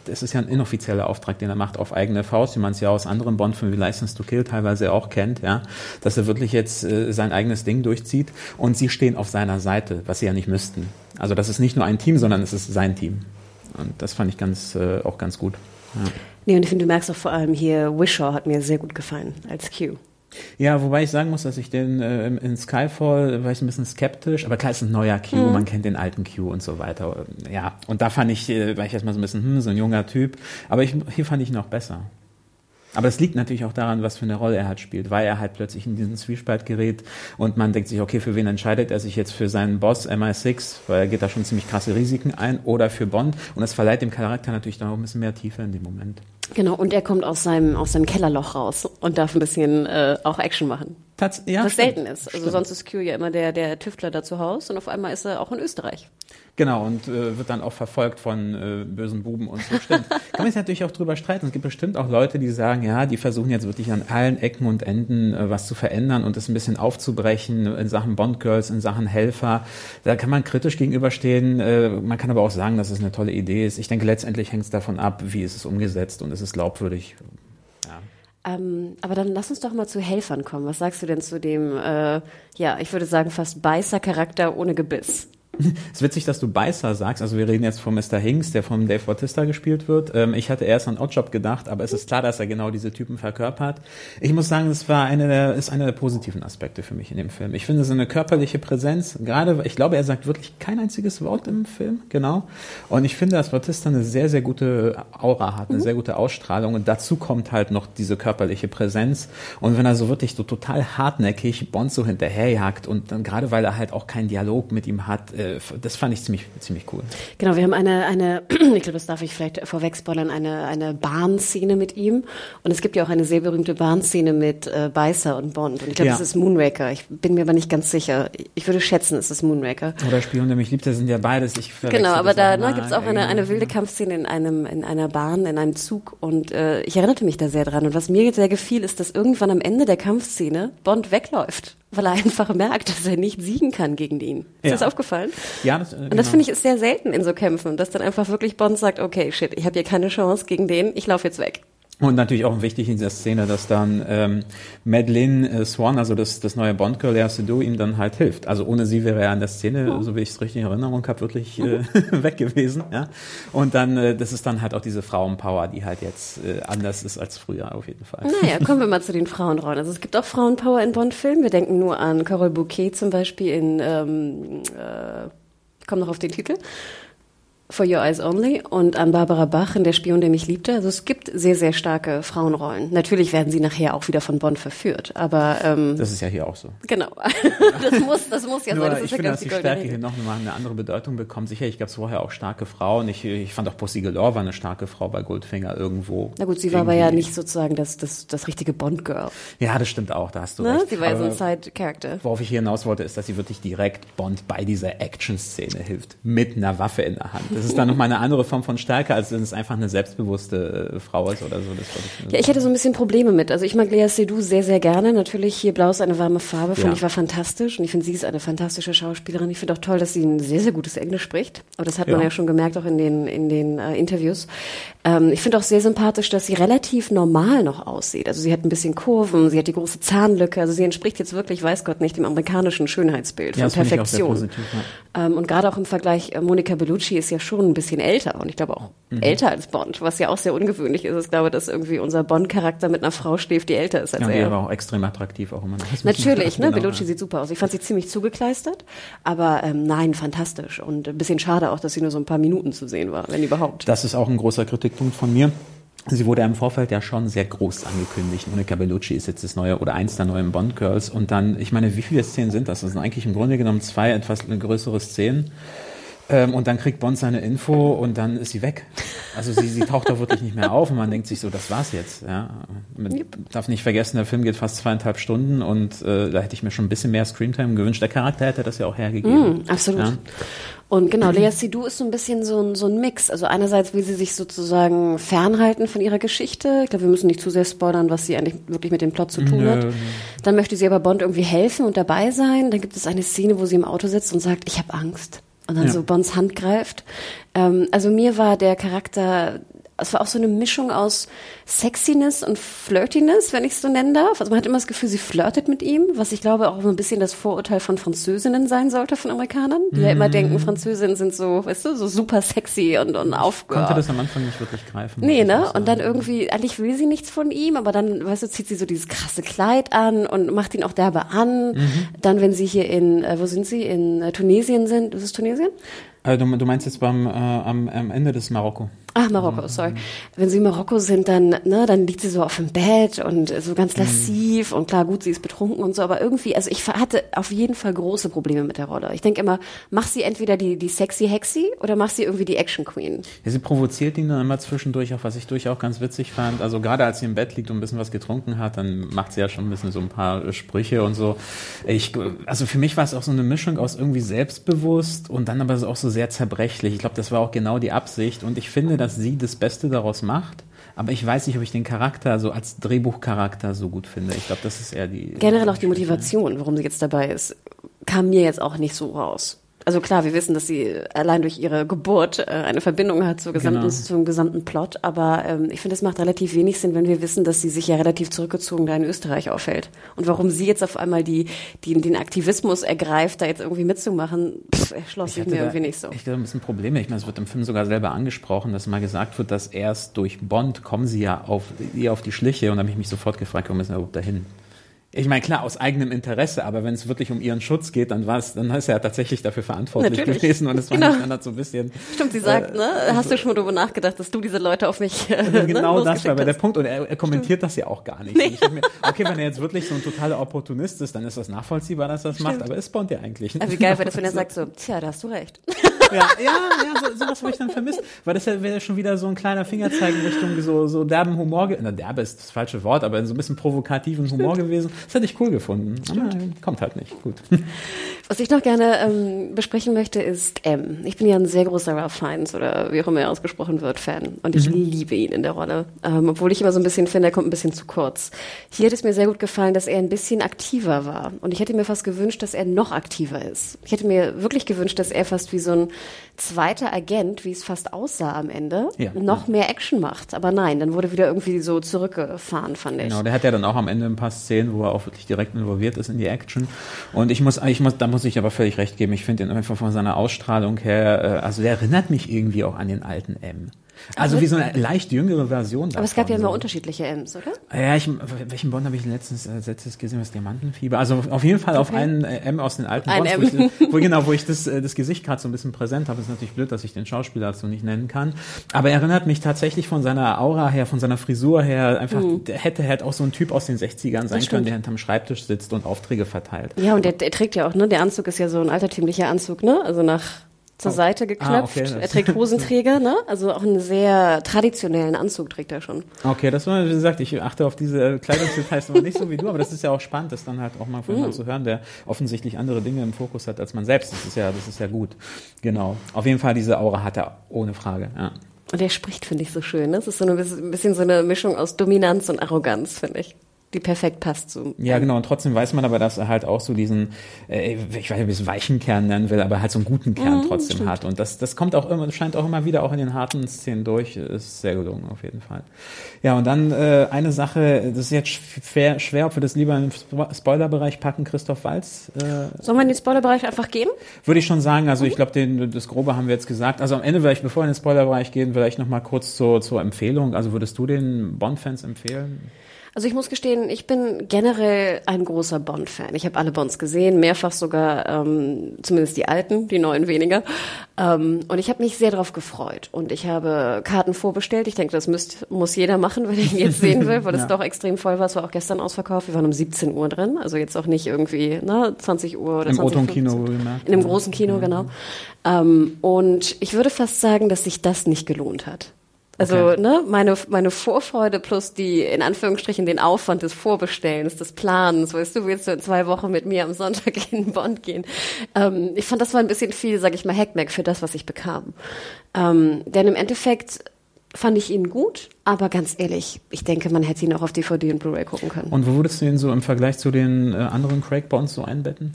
das ist ja ein inoffizieller Auftrag, den er macht auf eigene Faust, wie man es ja aus anderen Bond-Filmen wie License to Kill teilweise auch kennt, ja, dass er wirklich jetzt äh, sein eigenes Ding durchzieht und sie stehen auf seiner Seite, was sie ja nicht müssten. Also das ist nicht nur ein Team, sondern es ist sein Team. Und das fand ich ganz, äh, auch ganz gut.
Ja. Nee, und ich finde, du merkst auch vor allem hier, Wishaw hat mir sehr gut gefallen als Q.
Ja, wobei ich sagen muss, dass ich den äh, in Skyfall war ich ein bisschen skeptisch, aber klar ist ein neuer Q, mhm. man kennt den alten Q und so weiter. Ja, und da fand ich, äh, war ich erstmal so ein bisschen, hm, so ein junger Typ, aber ich, hier fand ich ihn auch besser. Aber es liegt natürlich auch daran, was für eine Rolle er halt spielt, weil er halt plötzlich in diesen Zwiespalt gerät und man denkt sich, okay, für wen entscheidet er sich jetzt für seinen Boss MI6, weil er geht da schon ziemlich krasse Risiken ein, oder für Bond und das verleiht dem Charakter natürlich dann auch ein bisschen mehr Tiefe in dem Moment.
Genau, und er kommt aus seinem, aus seinem Kellerloch raus und darf ein bisschen äh, auch Action machen.
Tats ja,
was stimmt. selten ist. Also stimmt. sonst ist Q ja immer der, der Tüftler da zu Hause und auf einmal ist er auch in Österreich.
Genau, und äh, wird dann auch verfolgt von äh, bösen Buben und so. Stimmt. [LAUGHS] Kann man sich natürlich auch drüber streiten. Es gibt bestimmt auch Leute, die sagen, ja, die versuchen jetzt wirklich an allen Ecken und Enden äh, was zu verändern und es ein bisschen aufzubrechen in Sachen Bondgirls, in Sachen Helfer. Da kann man kritisch gegenüberstehen. Äh, man kann aber auch sagen, dass es eine tolle Idee ist. Ich denke, letztendlich hängt es davon ab, wie ist es umgesetzt und ist es glaubwürdig.
Ja. Ähm, aber dann lass uns doch mal zu Helfern kommen. Was sagst du denn zu dem, äh, ja, ich würde sagen, fast Beißer-Charakter ohne Gebiss?
Es ist witzig, dass du Beißer sagst. Also wir reden jetzt von Mr. Hinks, der von Dave Bautista gespielt wird. Ähm, ich hatte erst an Oddjob gedacht, aber es ist klar, dass er genau diese Typen verkörpert. Ich muss sagen, das war eine der, ist einer der positiven Aspekte für mich in dem Film. Ich finde so eine körperliche Präsenz, gerade, ich glaube, er sagt wirklich kein einziges Wort im Film, genau. Und ich finde, dass Bautista eine sehr, sehr gute Aura hat, eine mhm. sehr gute Ausstrahlung. Und dazu kommt halt noch diese körperliche Präsenz. Und wenn er so wirklich so total hartnäckig Bond so hinterherjagt und dann gerade, weil er halt auch keinen Dialog mit ihm hat, äh, das fand ich ziemlich, ziemlich cool.
Genau, wir haben eine, eine [CLEARS THROAT] ich glaube, das darf ich vielleicht vorweg spoilern, eine, eine Bahnszene mit ihm. Und es gibt ja auch eine sehr berühmte Bahnszene mit äh, Beißer und Bond. Und ich glaube, ja. das ist Moonraker. Ich bin mir aber nicht ganz sicher. Ich würde schätzen, es ist Moonraker.
Oder Spion, der mich liebt, das sind ja beides. Ich
genau, aber da ne, gibt es auch eine, eine wilde Kampfszene in einem, in einer Bahn, in einem Zug. Und äh, ich erinnerte mich da sehr dran. Und was mir jetzt sehr gefiel, ist, dass irgendwann am Ende der Kampfszene Bond wegläuft weil er einfach merkt, dass er nicht siegen kann gegen ihn. Ist ja. das aufgefallen?
Ja, das,
äh, Und das genau. finde ich ist sehr selten in so Kämpfen, dass dann einfach wirklich Bond sagt, okay, shit, ich habe hier keine Chance gegen den, ich laufe jetzt weg.
Und natürlich auch wichtig in dieser Szene, dass dann ähm, Madeleine äh, Swan, also das, das neue Bond-Girl, Lea Seydoux, ihm dann halt hilft. Also ohne sie wäre er an der Szene, oh. so wie ich es richtig in Erinnerung habe, wirklich äh, [LAUGHS] weg gewesen. Ja? Und dann, äh, das ist dann halt auch diese Frauenpower, die halt jetzt äh, anders ist als früher auf jeden Fall.
Naja, kommen wir [LAUGHS] mal zu den Frauenrollen. Also es gibt auch Frauenpower in Bond-Filmen. Wir denken nur an Carole Bouquet zum Beispiel in, ähm, äh, ich komme noch auf den Titel. For Your Eyes Only und an Barbara Bach in Der Spion, der mich liebte. Also es gibt sehr, sehr starke Frauenrollen. Natürlich werden sie nachher auch wieder von Bond verführt, aber ähm,
Das ist ja hier auch so.
Genau. [LAUGHS] das muss, das muss ja
Nur,
sein. Das
ich finde, dass die Stärke hier noch mal eine andere Bedeutung bekommt. Sicherlich gab es vorher auch starke Frauen. Ich, ich fand auch Pussy Galore war eine starke Frau bei Goldfinger irgendwo.
Na gut, sie war aber ja nicht sozusagen das, das, das richtige Bond-Girl.
Ja, das stimmt auch, da hast du ne? recht.
Sie war ja so ein Side-Character.
Worauf ich hier hinaus wollte, ist, dass sie wirklich direkt Bond bei dieser Action-Szene hilft. Mit einer Waffe in der Hand. Das ist dann nochmal eine andere Form von Stärke, als wenn es einfach eine selbstbewusste äh, Frau ist oder so.
Ich, ja, ich hatte so ein bisschen Probleme mit. Also ich mag Lea Seydoux sehr, sehr gerne. Natürlich hier Blau ist eine warme Farbe, fand ja. ich war fantastisch. Und ich finde, sie ist eine fantastische Schauspielerin. Ich finde auch toll, dass sie ein sehr, sehr gutes Englisch spricht. Aber das hat man ja schon gemerkt, auch in den, in den äh, Interviews. Ähm, ich finde auch sehr sympathisch, dass sie relativ normal noch aussieht. Also sie hat ein bisschen Kurven, sie hat die große Zahnlücke. Also sie entspricht jetzt wirklich, weiß Gott nicht, dem amerikanischen Schönheitsbild
von
Perfektion.
Positiv,
ja. ähm, und gerade auch im Vergleich, äh, Monica Bellucci ist ja schon ein bisschen älter und ich glaube auch mhm. älter als Bond, was ja auch sehr ungewöhnlich ist. Ich glaube, dass irgendwie unser Bond-Charakter mit einer Frau schläft, die älter ist als
ja,
er.
Ja, aber auch extrem attraktiv auch immer.
Natürlich, ne? Genau, Bellucci ja. sieht super aus. Ich fand sie ziemlich zugekleistert, aber ähm, nein, fantastisch und ein bisschen schade auch, dass sie nur so ein paar Minuten zu sehen war, wenn überhaupt.
Das ist auch ein großer Kritikpunkt von mir. Sie wurde im Vorfeld ja schon sehr groß angekündigt. Monica Bellucci ist jetzt das neue oder eins der neuen Bond Girls. Und dann, ich meine, wie viele Szenen sind das? Das sind eigentlich im Grunde genommen zwei etwas größere Szenen. Ähm, und dann kriegt Bond seine Info und dann ist sie weg. Also sie, sie taucht doch wirklich nicht mehr auf und man denkt sich so, das war's jetzt. Ja. Man yep. darf nicht vergessen, der Film geht fast zweieinhalb Stunden und äh, da hätte ich mir schon ein bisschen mehr Screentime gewünscht. Der Charakter hätte das ja auch hergegeben.
Mm, absolut. Ja. Und genau, Lea Seydoux ist so ein bisschen so ein, so ein Mix. Also einerseits will sie sich sozusagen fernhalten von ihrer Geschichte. Ich glaube, wir müssen nicht zu sehr spoilern, was sie eigentlich wirklich mit dem Plot zu tun Nö. hat. Dann möchte sie aber Bond irgendwie helfen und dabei sein. Dann gibt es eine Szene, wo sie im Auto sitzt und sagt, ich habe Angst und dann ja. so Bonds Hand greift. Ähm, also mir war der Charakter es war auch so eine Mischung aus Sexiness und Flirtiness, wenn ich es so nennen darf. Also man hat immer das Gefühl, sie flirtet mit ihm, was ich glaube auch so ein bisschen das Vorurteil von Französinnen sein sollte, von Amerikanern, die mm. ja immer mhm. denken, Französinnen sind so, weißt du, so super sexy und, und auf.
Konnte das am Anfang nicht wirklich greifen.
Nee, ne? Und dann irgendwie, eigentlich will sie nichts von ihm, aber dann, weißt du, zieht sie so dieses krasse Kleid an und macht ihn auch derbe an. Mhm. Dann, wenn sie hier in, äh, wo sind sie? In äh, Tunesien sind, ist es Tunesien?
Du, du, meinst jetzt beim, äh, am, am Ende des Marokko?
Ach, Marokko, sorry. Wenn sie in Marokko sind, dann, ne, dann liegt sie so auf dem Bett und so ganz mhm. lassiv mhm. und klar, gut, sie ist betrunken und so, aber irgendwie, also ich hatte auf jeden Fall große Probleme mit der Rolle. Ich denke immer, mach sie entweder die, die sexy Hexy oder mach sie irgendwie die Action Queen.
Ja, sie provoziert ihn dann immer zwischendurch, auch was ich durchaus ganz witzig fand. Also gerade als sie im Bett liegt und ein bisschen was getrunken hat, dann macht sie ja schon ein bisschen so ein paar Sprüche und so. Ich, also für mich war es auch so eine Mischung aus irgendwie selbstbewusst und dann aber auch so sehr zerbrechlich. Ich glaube, das war auch genau die Absicht und ich finde, dass sie das Beste daraus macht. Aber ich weiß nicht, ob ich den Charakter so als Drehbuchcharakter so gut finde. Ich glaube, das ist eher die.
Generell auch die Motivation, warum sie jetzt dabei ist, kam mir jetzt auch nicht so raus also klar, wir wissen, dass sie allein durch ihre Geburt äh, eine Verbindung hat zur gesamten, genau. zum gesamten Plot, aber ähm, ich finde, es macht relativ wenig Sinn, wenn wir wissen, dass sie sich ja relativ zurückgezogen da in Österreich aufhält. Und warum sie jetzt auf einmal die, die den Aktivismus ergreift, da jetzt irgendwie mitzumachen, pff, erschloss sich mir da, irgendwie nicht so.
Ich glaube, ein bisschen Probleme. Ich meine, es wird im Film sogar selber angesprochen, dass mal gesagt wird, dass erst durch Bond kommen sie ja auf, ihr auf die Schliche und da habe ich mich sofort gefragt, warum ist er überhaupt dahin? Ich meine, klar, aus eigenem Interesse, aber wenn es wirklich um ihren Schutz geht, dann war es, dann ist er ja tatsächlich dafür verantwortlich Natürlich. gewesen und es war genau. nicht anders so ein bisschen.
Stimmt, sie sagt, äh, ne? Hast du schon mal darüber nachgedacht, dass du diese Leute auf mich. Äh,
genau [LAUGHS] ne, das war bei der Punkt und er, er kommentiert Stimmt. das ja auch gar nicht. Nee. Mir, okay, wenn er jetzt wirklich so ein totaler Opportunist ist, dann ist das nachvollziehbar, dass er das Stimmt. macht, aber ist Bond ja eigentlich nicht.
Also wie geil [LAUGHS] wäre das, wenn er sagt so, tja, da hast du recht.
Ja, ja, ja, so, sowas habe ich dann vermisst, weil das wäre schon wieder so ein kleiner Fingerzeig in Richtung so, so derben Humor, na, derbe ist das falsche Wort, aber so ein bisschen provokativen Humor gewesen. Das hätte ich cool gefunden gefunden. Aber kommt halt nicht. Gut.
Was ich noch gerne ähm, besprechen möchte, ist M. Ich bin ja ein sehr großer Ralph Fiennes oder wie auch immer er ausgesprochen wird, Fan. Und ich mhm. liebe ihn in der Rolle. Ähm, obwohl ich immer so ein bisschen finde, er kommt ein bisschen zu kurz. Hier hat es mir sehr gut gefallen, dass er ein bisschen aktiver war. Und ich hätte mir fast gewünscht, dass er noch aktiver ist. Ich hätte mir wirklich gewünscht, dass er fast wie so ein zweiter Agent, wie es fast aussah am Ende, ja, noch mehr Action macht. Aber nein, dann wurde wieder irgendwie so zurückgefahren, fand ich.
Genau, der hat ja dann auch am Ende ein paar Szenen, wo er auch wirklich direkt involviert ist in die Action. Und ich muss, ich muss, da muss ich aber völlig recht geben. Ich finde ihn einfach von seiner Ausstrahlung her, äh, also der erinnert mich irgendwie auch an den alten M. Also wie so eine leicht jüngere Version.
Davon, aber es gab ja immer so. unterschiedliche M's, oder?
Ja, ich, welchen Bond habe ich letztens, äh, letztes gesehen, das Diamantenfieber? Also auf jeden Fall okay. auf einen äh, M aus den alten
Ein Bonds,
M. Wo, ich, wo, genau, wo ich das, äh, das Gesicht gerade so ein bisschen präsent habe. Ist natürlich blöd, dass ich den Schauspieler dazu nicht nennen kann. Aber er erinnert mich tatsächlich von seiner Aura her, von seiner Frisur her, einfach, mhm. der hätte halt auch so ein Typ aus den 60ern sein können, der hinterm Schreibtisch sitzt und Aufträge verteilt.
Ja, und der, der trägt ja auch, ne? Der Anzug ist ja so ein altertümlicher Anzug, ne? Also nach zur oh. Seite geknöpft. Ah, okay, er trägt [LAUGHS] Hosenträger, ne? Also auch einen sehr traditionellen Anzug trägt er schon.
Okay, das war, wie gesagt, ich achte auf diese Kleidungsdetails immer nicht so wie du, aber das ist ja auch spannend, das dann halt auch mal von jemandem mm. zu hören, der offensichtlich andere Dinge im Fokus hat als man selbst. Das ist ja, das ist ja gut. Genau. Auf jeden Fall diese Aura hat er ohne Frage, ja.
Und er spricht, finde ich, so schön. Ne? Es ist so eine, ein bisschen so eine Mischung aus Dominanz und Arroganz, finde ich. Die perfekt passt zu.
Ja, genau. Und trotzdem weiß man aber, dass er halt auch so diesen, äh, ich weiß nicht, ob ich es weichen Kern nennen will, aber halt so einen guten Kern mhm, trotzdem stimmt. hat. Und das, das kommt auch immer, scheint auch immer wieder auch in den harten Szenen durch. Ist sehr gelungen auf jeden Fall. Ja, und dann äh, eine Sache, das ist jetzt schwer, schwer, ob wir das lieber im Spoilerbereich packen, Christoph Walz.
Äh, Sollen wir in den Spoilerbereich einfach gehen?
Würde ich schon sagen. Also mhm. ich glaube, das Grobe haben wir jetzt gesagt. Also am Ende vielleicht, bevor wir in den Spoilerbereich gehen, vielleicht noch mal kurz zur, zur Empfehlung. Also würdest du den Bond-Fans empfehlen?
Also ich muss gestehen, ich bin generell ein großer Bond-Fan. Ich habe alle Bonds gesehen, mehrfach sogar, ähm, zumindest die alten, die neuen weniger. Ähm, und ich habe mich sehr darauf gefreut. Und ich habe Karten vorbestellt. Ich denke, das müsst, muss jeder machen, wenn er ihn jetzt sehen will, weil [LAUGHS] es ja. doch extrem voll war. Es war auch gestern ausverkauft. Wir waren um 17 Uhr drin. Also jetzt auch nicht irgendwie ne, 20 Uhr oder
Im
20
Uhr. Kino.
In einem großen Kino, genau. Ähm, und ich würde fast sagen, dass sich das nicht gelohnt hat. Also okay. ne, meine, meine Vorfreude plus die, in Anführungsstrichen, den Aufwand des Vorbestellens, des Planens, weißt du, willst du in zwei Wochen mit mir am Sonntag [LAUGHS] in Bond gehen. Ähm, ich fand, das war ein bisschen viel, sag ich mal, Hackmack für das, was ich bekam. Ähm, denn im Endeffekt fand ich ihn gut, aber ganz ehrlich, ich denke, man hätte ihn auch auf DVD und Blu-ray gucken können.
Und wo würdest du ihn so im Vergleich zu den äh, anderen Craig Bonds so einbetten?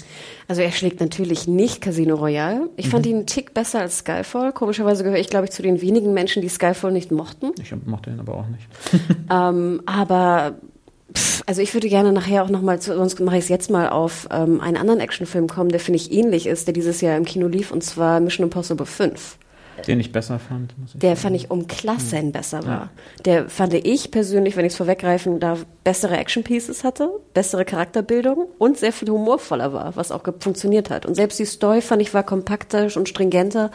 Also er schlägt natürlich nicht Casino Royale. Ich mhm. fand ihn einen Tick besser als Skyfall. Komischerweise gehöre ich, glaube ich, zu den wenigen Menschen, die Skyfall nicht mochten.
Ich mochte ihn aber auch nicht. [LAUGHS] [LAUGHS]
ähm, aber also ich würde gerne nachher auch nochmal, sonst mache ich es jetzt mal auf ähm, einen anderen Actionfilm kommen, der finde ich ähnlich ist, der dieses Jahr im Kino lief, und zwar Mission Impossible 5.
Den ich besser fand.
der sagen. fand ich um Klassen hm. besser war. Ja. Der fand ich persönlich, wenn ich es vorweggreifen darf, bessere Action-Pieces hatte, bessere Charakterbildung und sehr viel humorvoller war, was auch funktioniert hat. Und selbst die Story fand ich war kompakter und stringenter.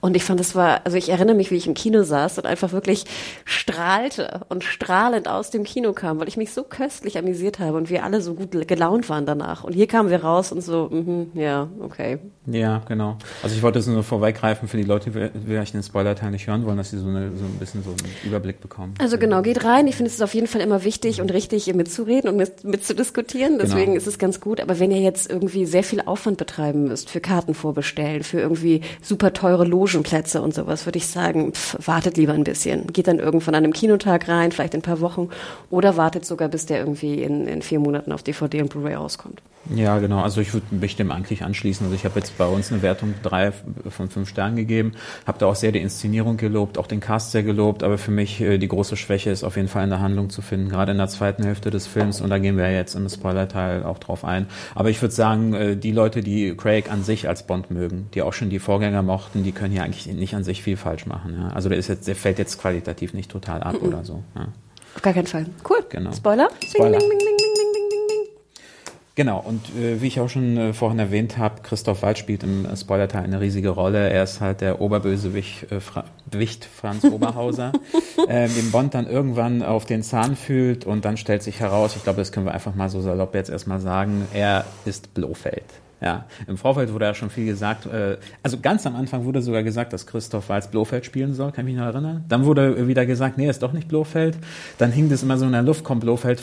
Und ich fand, es war, also ich erinnere mich, wie ich im Kino saß und einfach wirklich strahlte und strahlend aus dem Kino kam, weil ich mich so köstlich amüsiert habe und wir alle so gut gelaunt waren danach. Und hier kamen wir raus und so, mm ja, okay.
Ja, genau. Also ich wollte es nur vorweggreifen für die Leute, die vielleicht den Spoiler-Teil nicht hören wollen, dass sie so, eine, so ein bisschen so einen Überblick bekommen.
Also genau, geht rein. Ich finde, es ist auf jeden Fall immer wichtig und richtig, mitzureden und mit, mitzudiskutieren. Deswegen genau. ist es ganz gut. Aber wenn ihr jetzt irgendwie sehr viel Aufwand betreiben müsst für Karten vorbestellen, für irgendwie super teure Logenplätze und sowas, würde ich sagen, pff, wartet lieber ein bisschen. Geht dann irgendwann an einem Kinotag rein, vielleicht in ein paar Wochen, oder wartet sogar, bis der irgendwie in, in vier Monaten auf DVD und Blu-ray rauskommt.
Ja, genau. Also ich würde mich dem eigentlich anschließen. Also ich habe jetzt bei uns eine Wertung drei von fünf Sternen gegeben, habe da auch sehr die Inszenierung gelobt, auch den Cast sehr gelobt, aber für mich äh, die große Schwäche ist auf jeden Fall in der Handlung zu finden, gerade in der zweiten Hälfte des Films und da gehen wir jetzt im Spoiler-Teil auch drauf ein. Aber ich würde sagen, äh, die Leute, die Craig an sich als Bond mögen, die auch schon die Vorgänger mochten, die können hier eigentlich nicht an sich viel falsch machen. Ja? Also der ist jetzt, der fällt jetzt qualitativ nicht total ab mhm. oder so. Ja.
Auf gar keinen Fall. Cool.
Genau.
Spoiler?
Spoiler. Bing, bing, bing, Genau, und äh, wie ich auch schon äh, vorhin erwähnt habe, Christoph Wald spielt im äh, Spoilerteil eine riesige Rolle. Er ist halt der Oberbösewicht äh, Fra Wicht Franz Oberhauser, [LAUGHS] äh, dem Bond dann irgendwann auf den Zahn fühlt und dann stellt sich heraus, ich glaube, das können wir einfach mal so salopp jetzt erstmal sagen, er ist Blofeld. Ja, im Vorfeld wurde ja schon viel gesagt. Äh, also ganz am Anfang wurde sogar gesagt, dass Christoph Walz Blofeld spielen soll, kann ich mich noch erinnern. Dann wurde wieder gesagt, nee, ist doch nicht Blofeld. Dann hing das immer so in der Luft, kommt Blofeld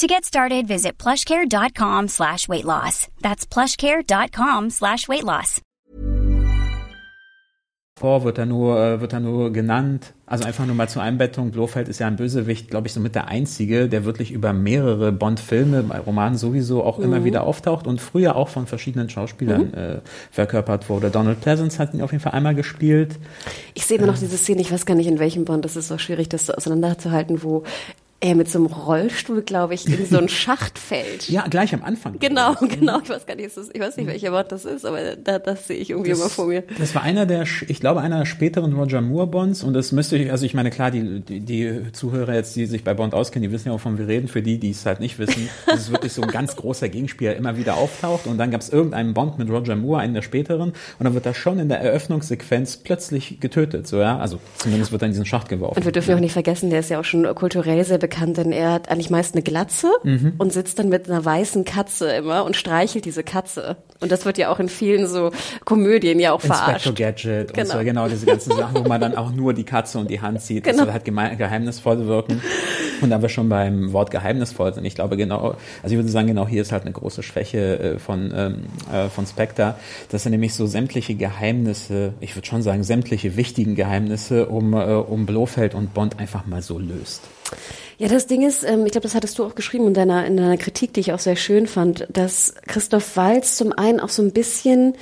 To get started, visit plushcare.com slash weight loss. That's plushcare.com slash weight loss.
Vor wird er nur, äh, wird er nur genannt. Also einfach nur mal zur Einbettung. Blofeld ist ja ein Bösewicht, glaube ich, somit der einzige, der wirklich über mehrere Bond-Filme, bei Romanen sowieso auch mhm. immer wieder auftaucht und früher auch von verschiedenen Schauspielern mhm. äh, verkörpert wurde. Donald Pleasance hat ihn auf jeden Fall einmal gespielt.
Ich sehe immer noch äh, diese Szene, ich weiß gar nicht in welchem Bond, das ist so schwierig, das so auseinanderzuhalten, wo er mit so einem Rollstuhl, glaube ich, in so einen [LAUGHS] Schacht fällt.
Ja, gleich am Anfang.
Genau, [LAUGHS] [LAUGHS] genau. Ich weiß gar nicht, ich weiß nicht, welcher Wort das ist, aber da, das sehe ich irgendwie das, immer vor mir.
Das war einer der, ich glaube, einer der späteren Roger Moore Bonds und das müsste ich, also ich meine, klar, die, die, die Zuhörer jetzt, die sich bei Bond auskennen, die wissen ja, wovon wir reden. Für die, die es halt nicht wissen, das ist wirklich so ein ganz großer Gegenspieler, immer wieder auftaucht und dann gab es irgendeinen Bond mit Roger Moore, einen der späteren und dann wird er schon in der Eröffnungssequenz plötzlich getötet, so ja, also zumindest wird er in diesen Schacht geworfen.
Und wir dürfen ja. auch nicht vergessen, der ist ja auch schon kulturell sehr bekannt bekannt, denn er hat eigentlich meist eine Glatze
Mhm.
und sitzt dann mit einer weißen Katze immer und streichelt diese Katze. Und das wird ja auch in vielen so Komödien ja auch
Inspector
verarscht.
Gadget und
Genau.
so, genau, diese ganzen Sachen, wo man dann auch nur die Katze und die Hand sieht. [LAUGHS] Das
Genau.
soll halt geheimnisvoll wirken. [LAUGHS] Und da wir schon beim Wort geheimnisvoll sind, ich glaube genau, also ich würde sagen, genau hier ist halt eine große Schwäche äh, von, ähm, äh, von Spectre, dass er nämlich so sämtliche Geheimnisse, ich würde schon sagen, sämtliche wichtigen Geheimnisse um, äh, um Blofeld und Bond einfach mal so löst.
Ja, das Ding ist, ähm, ich glaube, das hattest du auch geschrieben in deiner, in deiner Kritik, die ich auch sehr schön fand, dass Christoph Walz zum einen auch so ein bisschen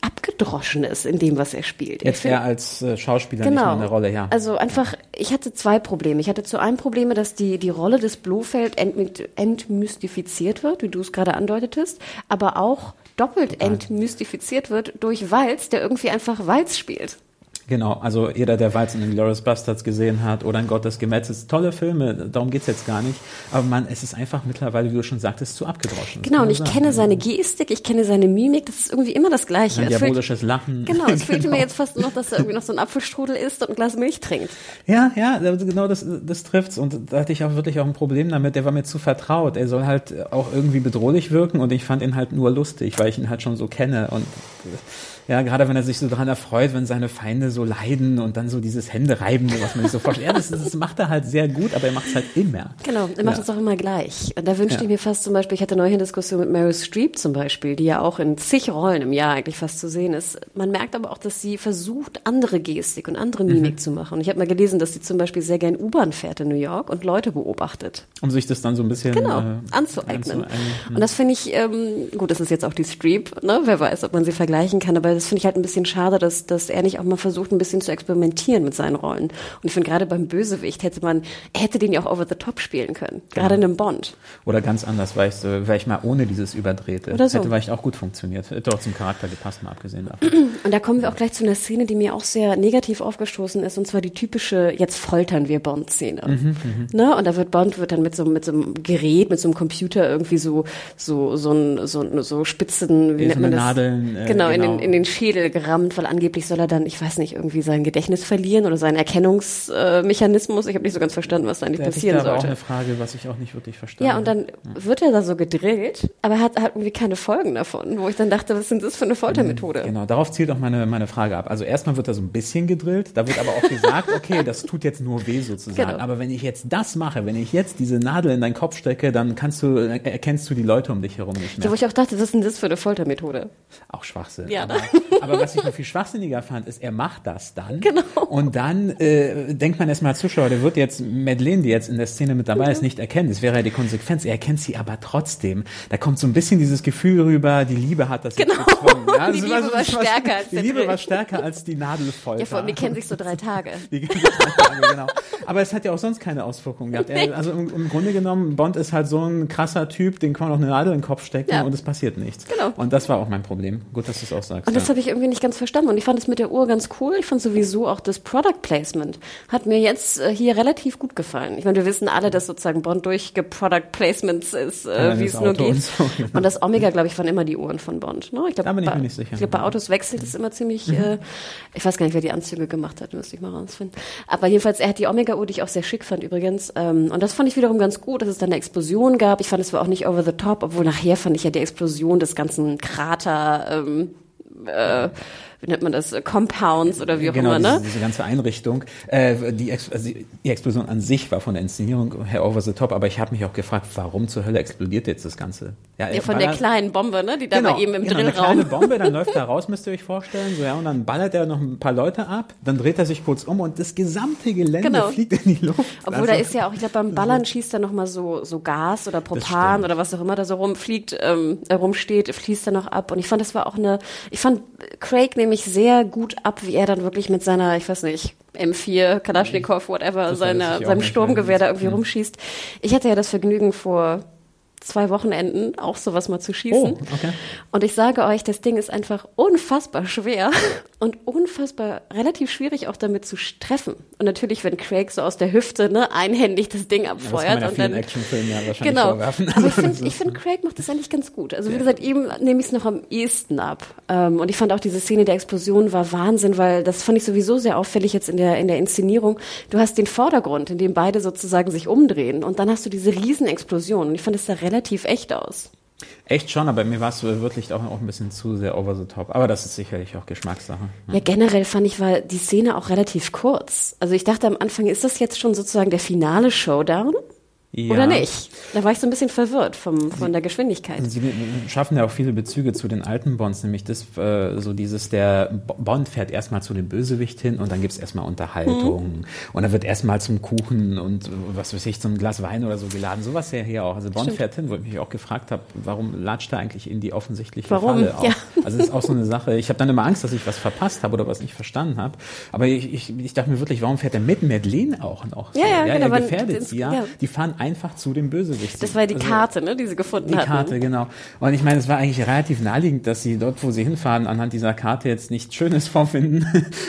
abgedroschen ist in dem, was er spielt.
Jetzt
find-
er als äh, Schauspieler nicht mehr
Genau.
eine Rolle, ja.
Also einfach, ich hatte zwei Probleme. Ich hatte zu einem Probleme, dass die, die Rolle des Blofeld entmy- entmystifiziert wird, wie du es gerade andeutetest, aber auch doppelt entmystifiziert wird durch Walz, der irgendwie einfach Walz spielt.
Genau, also jeder, der Walz in den Glorious Bastards gesehen hat oder in Gott des Gemetzes, tolle Filme, darum geht's jetzt gar nicht. Aber man, es ist einfach mittlerweile, wie du schon sagtest, zu abgedroschen.
Genau, und ich
sagen.
kenne seine Gestik, ich kenne seine Mimik, das ist irgendwie immer das Gleiche.
Ein
Es fehlt-
diabolisches Lachen.
Genau, es fehlte [LAUGHS]
Genau.
mir jetzt fast nur noch, dass er irgendwie noch so ein Apfelstrudel isst und ein Glas Milch trinkt.
Ja, ja, genau das, das trifft's. Und da hatte ich auch wirklich auch ein Problem damit. Der war mir zu vertraut. Er soll halt auch irgendwie bedrohlich wirken und ich fand ihn halt nur lustig, weil ich ihn halt schon so kenne. Und ja, gerade wenn er sich so daran erfreut, wenn seine Feinde so leiden und dann so dieses Händereiben, was man sich so vorstellt. Ja, das, das macht er halt sehr gut, aber er macht's halt immer.
Genau, er macht
Ja.
es auch immer gleich. Und da wünschte
Ja.
ich mir fast zum Beispiel, ich hatte neulich eine Diskussion mit Meryl Streep zum Beispiel, die ja auch in zig Rollen im Jahr eigentlich fast zu sehen ist. Man merkt aber auch, dass sie versucht, andere Gestik und andere Mimik
Mhm.
zu machen. Und ich habe mal gelesen, dass sie zum Beispiel sehr gern U-Bahn fährt in New York und Leute beobachtet.
Um sich das dann so ein bisschen
Genau,
äh,
anzueignen.
anzueignen.
Und das finde ich, ähm, gut, das ist jetzt auch die Streep, ne? wer weiß, ob man sie vergleichen kann, aber das finde ich halt ein bisschen schade, dass, dass er nicht auch mal versucht, ein bisschen zu experimentieren mit seinen Rollen. Und ich finde, gerade beim Bösewicht hätte man, er hätte den ja auch over the top spielen können, gerade in einem Bond.
Oder ganz anders, weil ich, so, weil ich mal ohne dieses Überdrehte.
Oder so.
Hätte vielleicht auch gut funktioniert. Hätte auch zum Charakter gepasst, mal abgesehen davon. [CLEARS THROAT]
Und da kommen wir auch gleich zu einer Szene, die mir auch sehr negativ aufgestoßen ist, und zwar die typische jetzt foltern wir Bond-Szene.
Mhm,
ne? Und da wird Bond wird dann mit so, mit so einem Gerät, mit so einem Computer irgendwie so so so ein, so, so Spitzen, wie nennt man das?
Nadeln, äh,
genau, in
genau.
den in den Schädel gerammt, weil angeblich soll er dann, ich weiß nicht, irgendwie sein Gedächtnis verlieren oder seinen Erkennungsmechanismus. Ich habe nicht so ganz verstanden, was da eigentlich
Da hätte ich
passieren
da aber auch
sollte.
eine Frage, was ich auch nicht wirklich verstanden
Ja, und dann wird er da so gedrillt, aber er hat halt irgendwie keine Folgen davon, wo ich dann dachte, was sind das für eine Foltermethode?
Genau, darauf zielt auch meine, meine Frage ab. Also erstmal wird da so ein bisschen gedrillt, da wird aber auch gesagt, [LAUGHS] okay, das tut jetzt nur weh sozusagen.
Genau.
Aber wenn ich jetzt das mache, wenn ich jetzt diese Nadel in deinen Kopf stecke, dann kannst du, erkennst du die Leute um dich herum nicht
Ja,
mehr.
wo ich auch dachte, was ist denn das für eine Foltermethode?
Auch Schwachsinn.
Ja,
aber? [LAUGHS] aber was ich noch viel schwachsinniger fand, ist, er macht das dann.
Genau.
Und dann äh, denkt man erstmal Zuschauer, der wird jetzt Madeleine, die jetzt in der Szene mit dabei ist, nicht erkennen. Das wäre ja die Konsequenz. Er erkennt sie aber trotzdem. Da kommt so ein bisschen dieses Gefühl rüber, die Liebe hat das jetzt
Genau.
gezwungen. Ja,
Die
das
Liebe
so-
war als
Die Liebe war stärker als die Nadelfolter.
Ja, vor allem, die kennen sich so drei Tage. [LAUGHS]
Die kennen sich drei Tage, genau. Aber es hat ja auch sonst keine Auswirkungen gehabt. Er, also im, im Grunde genommen, Bond ist halt so ein krasser Typ, den kann man auch eine Nadel in den Kopf stecken
Ja.
und es passiert nichts.
Genau.
Und das war auch mein Problem. Gut, dass du es auch sagst.
Und das habe ich irgendwie nicht ganz verstanden. Und ich fand es mit der Uhr ganz cool. Ich fand sowieso auch das Product Placement hat mir jetzt äh, hier relativ gut gefallen. Ich meine, wir wissen alle, dass sozusagen Bond durch Product Placements ist,
Ja,
äh, wie es nur geht.
und so, genau.
Und das Omega, glaube ich, waren immer die Uhren von Bond. Ne? Ich glaub,
Da bin ich
bei,
sicher.
Ich glaube, bei Autos wechselt es immer ziemlich.
Mhm.
Äh, ich weiß gar nicht, wer die Anzüge gemacht hat, müsste ich mal rausfinden. Aber jedenfalls, er hat die Omega-Uhr, die ich auch sehr schick fand übrigens. Ähm, und das fand ich wiederum ganz gut, dass es da eine Explosion gab. Ich fand, es war auch nicht over the top, obwohl nachher fand ich ja die Explosion des ganzen Krater. Ähm, äh, wie nennt man das, Compounds oder wie auch
genau,
immer, ne?
diese, diese ganze Einrichtung. Äh, die, Ex also die Explosion an sich war von der Inszenierung her over the top, aber ich habe mich auch gefragt, warum zur Hölle explodiert jetzt das Ganze?
Ja,
er
von der kleinen Bombe, ne? Die da
Genau,
mal eben im
genau, eine
Drillraum.
kleine Bombe, dann läuft er raus, müsst ihr euch vorstellen, so ja, und dann ballert er noch ein paar Leute ab, dann dreht er sich kurz um und das gesamte Gelände
Genau.
fliegt in die Luft.
Obwohl
Also-
da ist ja auch, ich glaube, beim Ballern schießt da noch mal so, so Gas oder Propan oder was auch immer da so rumfliegt, ähm, äh, rumsteht, fließt da noch ab. Und ich fand, das war auch eine, ich fand Craig nämlich sehr gut ab, wie er dann wirklich mit seiner, ich weiß nicht, M4, Kalaschnikow, whatever,
Das weiß
seiner, seinem Sturmgewehr da irgendwie
ist.
rumschießt. Ich hatte ja das Vergnügen vor zwei Wochenenden auch sowas mal zu schießen.
Oh, okay.
Und ich sage euch, das Ding ist einfach unfassbar schwer [LAUGHS] und unfassbar relativ schwierig auch damit zu treffen. Und natürlich, wenn Craig so aus der Hüfte ne, einhändig das Ding abfeuert.
Ja, das kann man ja
und dann,
Actionfilmen ja wahrscheinlich
genau.
vorwerfen.
Aber ich finde, [LAUGHS] ich find, Craig macht das eigentlich ganz gut. Also wie gesagt, ihm nehme ich es noch am ehesten ab. Ähm, und ich fand auch diese Szene der Explosion war Wahnsinn, weil das fand ich sowieso sehr auffällig jetzt in der, in der Inszenierung. Du hast den Vordergrund, in dem beide sozusagen sich umdrehen und dann hast du diese Riesenexplosion. Und ich fand es sah relativ echt aus.
Echt schon, aber mir war es wirklich auch, auch ein bisschen zu sehr over the top. Aber das ist sicherlich auch Geschmackssache.
Ja, generell fand ich, war die Szene auch relativ kurz. Also ich dachte am Anfang, ist das jetzt schon sozusagen der finale Showdown?
Ja.
Oder nicht? Da war ich so ein bisschen verwirrt vom, von der Geschwindigkeit.
Sie schaffen ja auch viele Bezüge zu den alten Bonds, nämlich das, äh, so dieses, der Bond fährt erstmal zu dem Bösewicht hin und dann gibt's erstmal Unterhaltung. Und dann wird erstmal zum Kuchen und was weiß ich, zum Glas Wein oder so geladen. Sowas ja hier auch. Also Bond
Stimmt.
fährt hin, wo ich mich auch gefragt habe, warum latscht er eigentlich in die offensichtliche
Warum?
Falle auch?
Ja.
Also das ist auch so eine Sache. Ich habe dann immer Angst, dass ich was verpasst habe oder was nicht verstanden habe. Aber ich, ich, ich dachte mir wirklich, warum fährt er mit Madeleine auch noch? So?
Ja, ja, genau,
Er
man-
gefährdet sie ja.
ja.
Die fahren einfach zu dem Bösewicht.
Das war die
Also-
Karte, ne, die sie gefunden
die
hatten.
Karte, genau. Und ich meine, es war eigentlich relativ naheliegend, dass sie dort, wo sie hinfahren, anhand dieser Karte jetzt nichts Schönes [LAUGHS] vorfinden.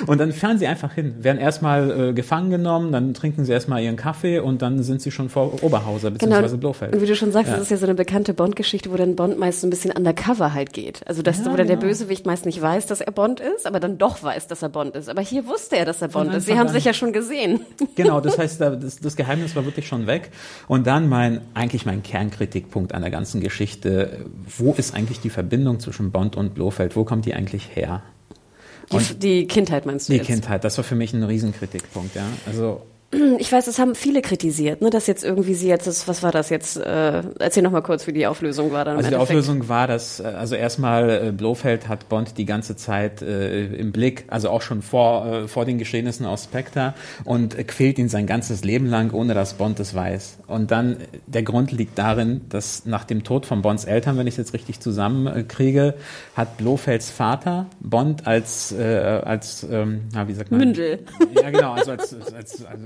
Und dann fahren sie einfach hin, werden erstmal äh, gefangen genommen, dann trinken sie erstmal ihren Kaffee und dann sind sie schon vor Oberhauser bzw.
Genau.
Blofeld.
Und wie du schon sagst,
Ja.
das ist ja so eine bekannte Bond-Geschichte, wo dann Bond meist so ein bisschen undercover halt geht. Also dass
Ja,
wo dann der
genau.
Bösewicht meist nicht weiß, dass er Bond ist, aber dann doch weiß, dass er Bond ist. Aber hier wusste er, dass er Bond ist. Sie haben sich ja schon gesehen.
Genau, das heißt, da- das, das Geheimnis war wirklich schon weg. Und dann mein, eigentlich mein Kernkritikpunkt an der ganzen Geschichte. Wo ist eigentlich die Verbindung zwischen Bond und Blofeld? Wo kommt die eigentlich her?
Die, die Kindheit meinst du
Die
jetzt?
Kindheit, das war für mich ein Riesenkritikpunkt, ja. Also, [CLEARS THROAT]
Ich weiß, das haben viele kritisiert, ne, dass jetzt irgendwie sie jetzt, das, was war das jetzt? Äh, erzähl noch mal kurz, wie die Auflösung war dann.
Also die
Endeffekt.
Auflösung war, dass äh, also erstmal äh, Blofeld hat Bond die ganze Zeit äh, im Blick, also auch schon vor äh, vor den Geschehnissen aus Spectre und äh, quält ihn sein ganzes Leben lang, ohne dass Bond es weiß. Und dann äh, der Grund liegt darin, dass nach dem Tod von Bonds Eltern, wenn ich es jetzt richtig zusammenkriege, hat Blofelds Vater Bond als äh, als ähm, na, wie sagt man
Mündel.
ja, genau, also als, als, als, als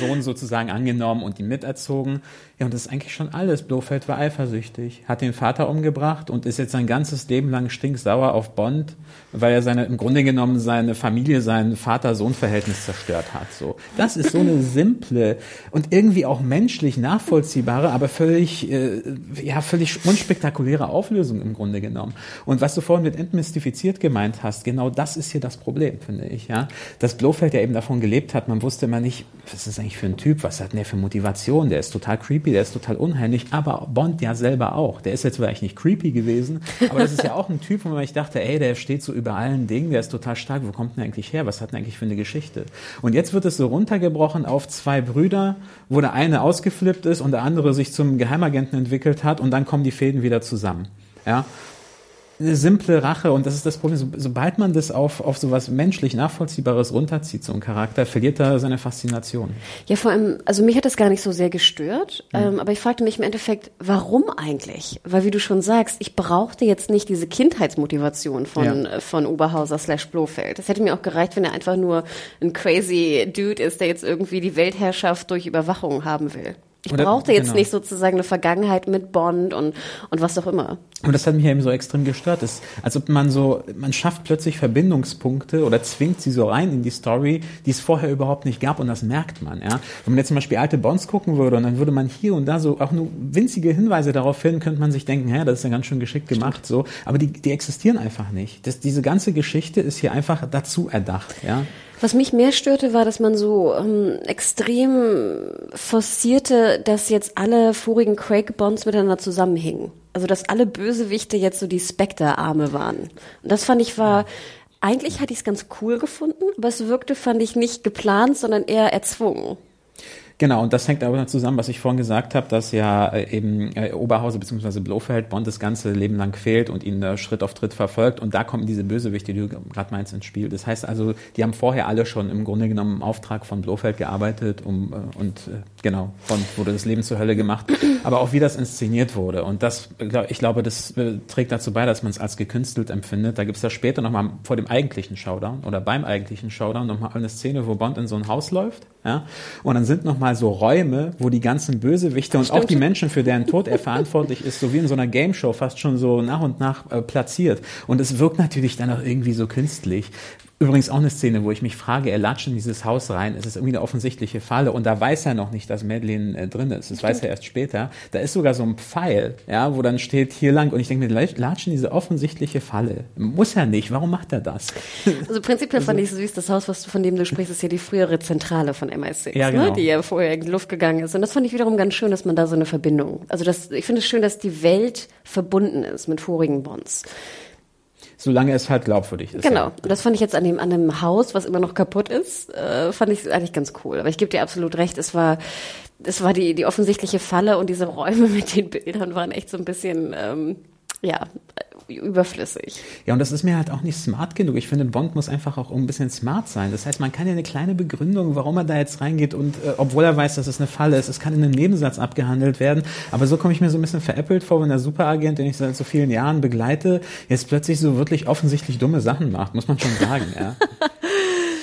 Sohn sozusagen angenommen und ihn miterzogen. Ja, und das ist eigentlich schon alles. Blofeld war eifersüchtig, hat den Vater umgebracht und ist jetzt sein ganzes Leben lang stinksauer auf Bond, weil er seine, im Grunde genommen seine Familie, sein Vater-Sohn-Verhältnis zerstört hat. So. Das ist so eine [LAUGHS] simple und irgendwie auch menschlich nachvollziehbare, aber völlig, äh, ja, völlig unspektakuläre Auflösung im Grunde genommen. Und was du vorhin mit entmystifiziert gemeint hast, genau das ist hier das Problem, finde ich, ja. Dass Blofeld ja eben davon gelebt hat, man wusste immer nicht, was ist eigentlich für ein Typ, was hat denn der für Motivation, der ist total creepy, der ist total unheimlich, aber Bond ja selber auch. Der ist jetzt vielleicht nicht creepy gewesen, aber das ist ja auch ein Typ, wo ich dachte, ey, der steht so über allen Dingen, der ist total stark, wo kommt denn eigentlich her, was hat denn eigentlich für eine Geschichte? Und jetzt wird es so runtergebrochen auf zwei Brüder, wo der eine ausgeflippt ist und der andere sich zum Geheimagenten entwickelt hat und dann kommen die Fäden wieder zusammen. Ja, eine simple Rache und das ist das Problem. So, sobald man das auf, auf sowas menschlich Nachvollziehbares runterzieht, so ein Charakter, verliert er seine Faszination.
Ja, vor allem, also mich hat das gar nicht so sehr gestört,
Mhm.
ähm, aber ich fragte mich im Endeffekt, warum eigentlich? Weil wie du schon sagst, ich brauchte jetzt nicht diese Kindheitsmotivation von,
Ja.
äh, von Oberhauser slash Blofeld. Das hätte mir auch gereicht, wenn er einfach nur ein crazy Dude ist, der jetzt irgendwie die Weltherrschaft durch Überwachung haben will. Ich
Oder-
brauchte jetzt
genau.
nicht sozusagen eine Vergangenheit mit Bond und, und was auch immer.
Und das hat mich eben so extrem gestört. Das, als ob man so, man schafft plötzlich Verbindungspunkte oder zwingt sie so rein in die Story, die es vorher überhaupt nicht gab und das merkt man, ja. Wenn man jetzt zum Beispiel alte Bonds gucken würde und dann würde man hier und da so auch nur winzige Hinweise darauf finden, könnte man sich denken, hä, das ist ja ganz schön geschickt gemacht, so. Aber die, die existieren einfach nicht. Das, diese ganze Geschichte ist hier einfach dazu erdacht, ja.
Was mich mehr störte, war, dass man so ähm, extrem forcierte, dass jetzt alle vorigen Craig-Bonds miteinander zusammenhingen. Also dass alle Bösewichte jetzt so die Spectre-Arme waren. Und das fand ich war, eigentlich hatte ich es ganz cool gefunden, aber es wirkte, fand ich, nicht geplant, sondern eher erzwungen.
Genau, und das hängt aber zusammen, was ich vorhin gesagt habe, dass ja äh, eben äh, Oberhauser bzw. Blofeld Bond das ganze Leben lang quält und ihn äh, Schritt auf Tritt verfolgt und da kommen diese Bösewichte, die du gerade meinst, ins Spiel. Das heißt also, die haben vorher alle schon im Grunde genommen im Auftrag von Blofeld gearbeitet um, äh, und äh, genau. Bond wurde das Leben zur Hölle gemacht. Aber auch wie das inszeniert wurde. Und das, ich glaube, das äh, trägt dazu bei, dass man es als gekünstelt empfindet. Da gibt es ja später nochmal vor dem eigentlichen Showdown oder beim eigentlichen Showdown nochmal eine Szene, wo Bond in so ein Haus läuft. Ja? Und dann sind nochmal so Räume, wo die ganzen Bösewichte und auch die Menschen, für deren Tod er verantwortlich ist, so wie in so einer Game Show fast schon so nach und nach äh, platziert. Und es wirkt natürlich dann auch irgendwie so künstlich. Übrigens auch eine Szene, wo ich mich frage, er latscht in dieses Haus rein, es ist irgendwie eine offensichtliche Falle und da weiß er noch nicht, dass Madeleine äh, drin ist. Das weiß er erst später. Da ist sogar so ein Pfeil, ja, wo dann steht hier lang und ich denke mir, latschen diese offensichtliche Falle. Muss er nicht, warum macht er das? [LAUGHS]
Also prinzipiell fand ich süß, das Haus, was du, von dem du sprichst, ist ja die frühere Zentrale von MI6,
ja, genau.
ne, die ja vorher in die Luft gegangen ist. Und das fand ich wiederum ganz schön, dass man da so eine Verbindung, also das, ich finde es schön, dass die Welt verbunden ist mit vorigen Bonds.
Solange es halt glaubwürdig ist.
Genau.
Ja.
Und das fand ich jetzt an dem, an dem Haus, was immer noch kaputt ist, äh, fand ich eigentlich ganz cool. Aber ich gebe dir absolut recht, es war, es war die, die offensichtliche Falle und diese Räume [LAUGHS] mit den Bildern waren echt so ein bisschen, ähm, ja, überflüssig.
Ja, und das ist mir halt auch nicht smart genug. Ich finde, Bond muss einfach auch ein bisschen smart sein. Das heißt, man kann ja eine kleine Begründung, warum er da jetzt reingeht und äh, obwohl er weiß, dass es eine Falle ist, es kann in einem Nebensatz abgehandelt werden. Aber so komme ich mir so ein bisschen veräppelt vor, wenn der Superagent, den ich seit so vielen Jahren begleite, jetzt plötzlich so wirklich offensichtlich dumme Sachen macht, muss man schon sagen, ja. [LAUGHS]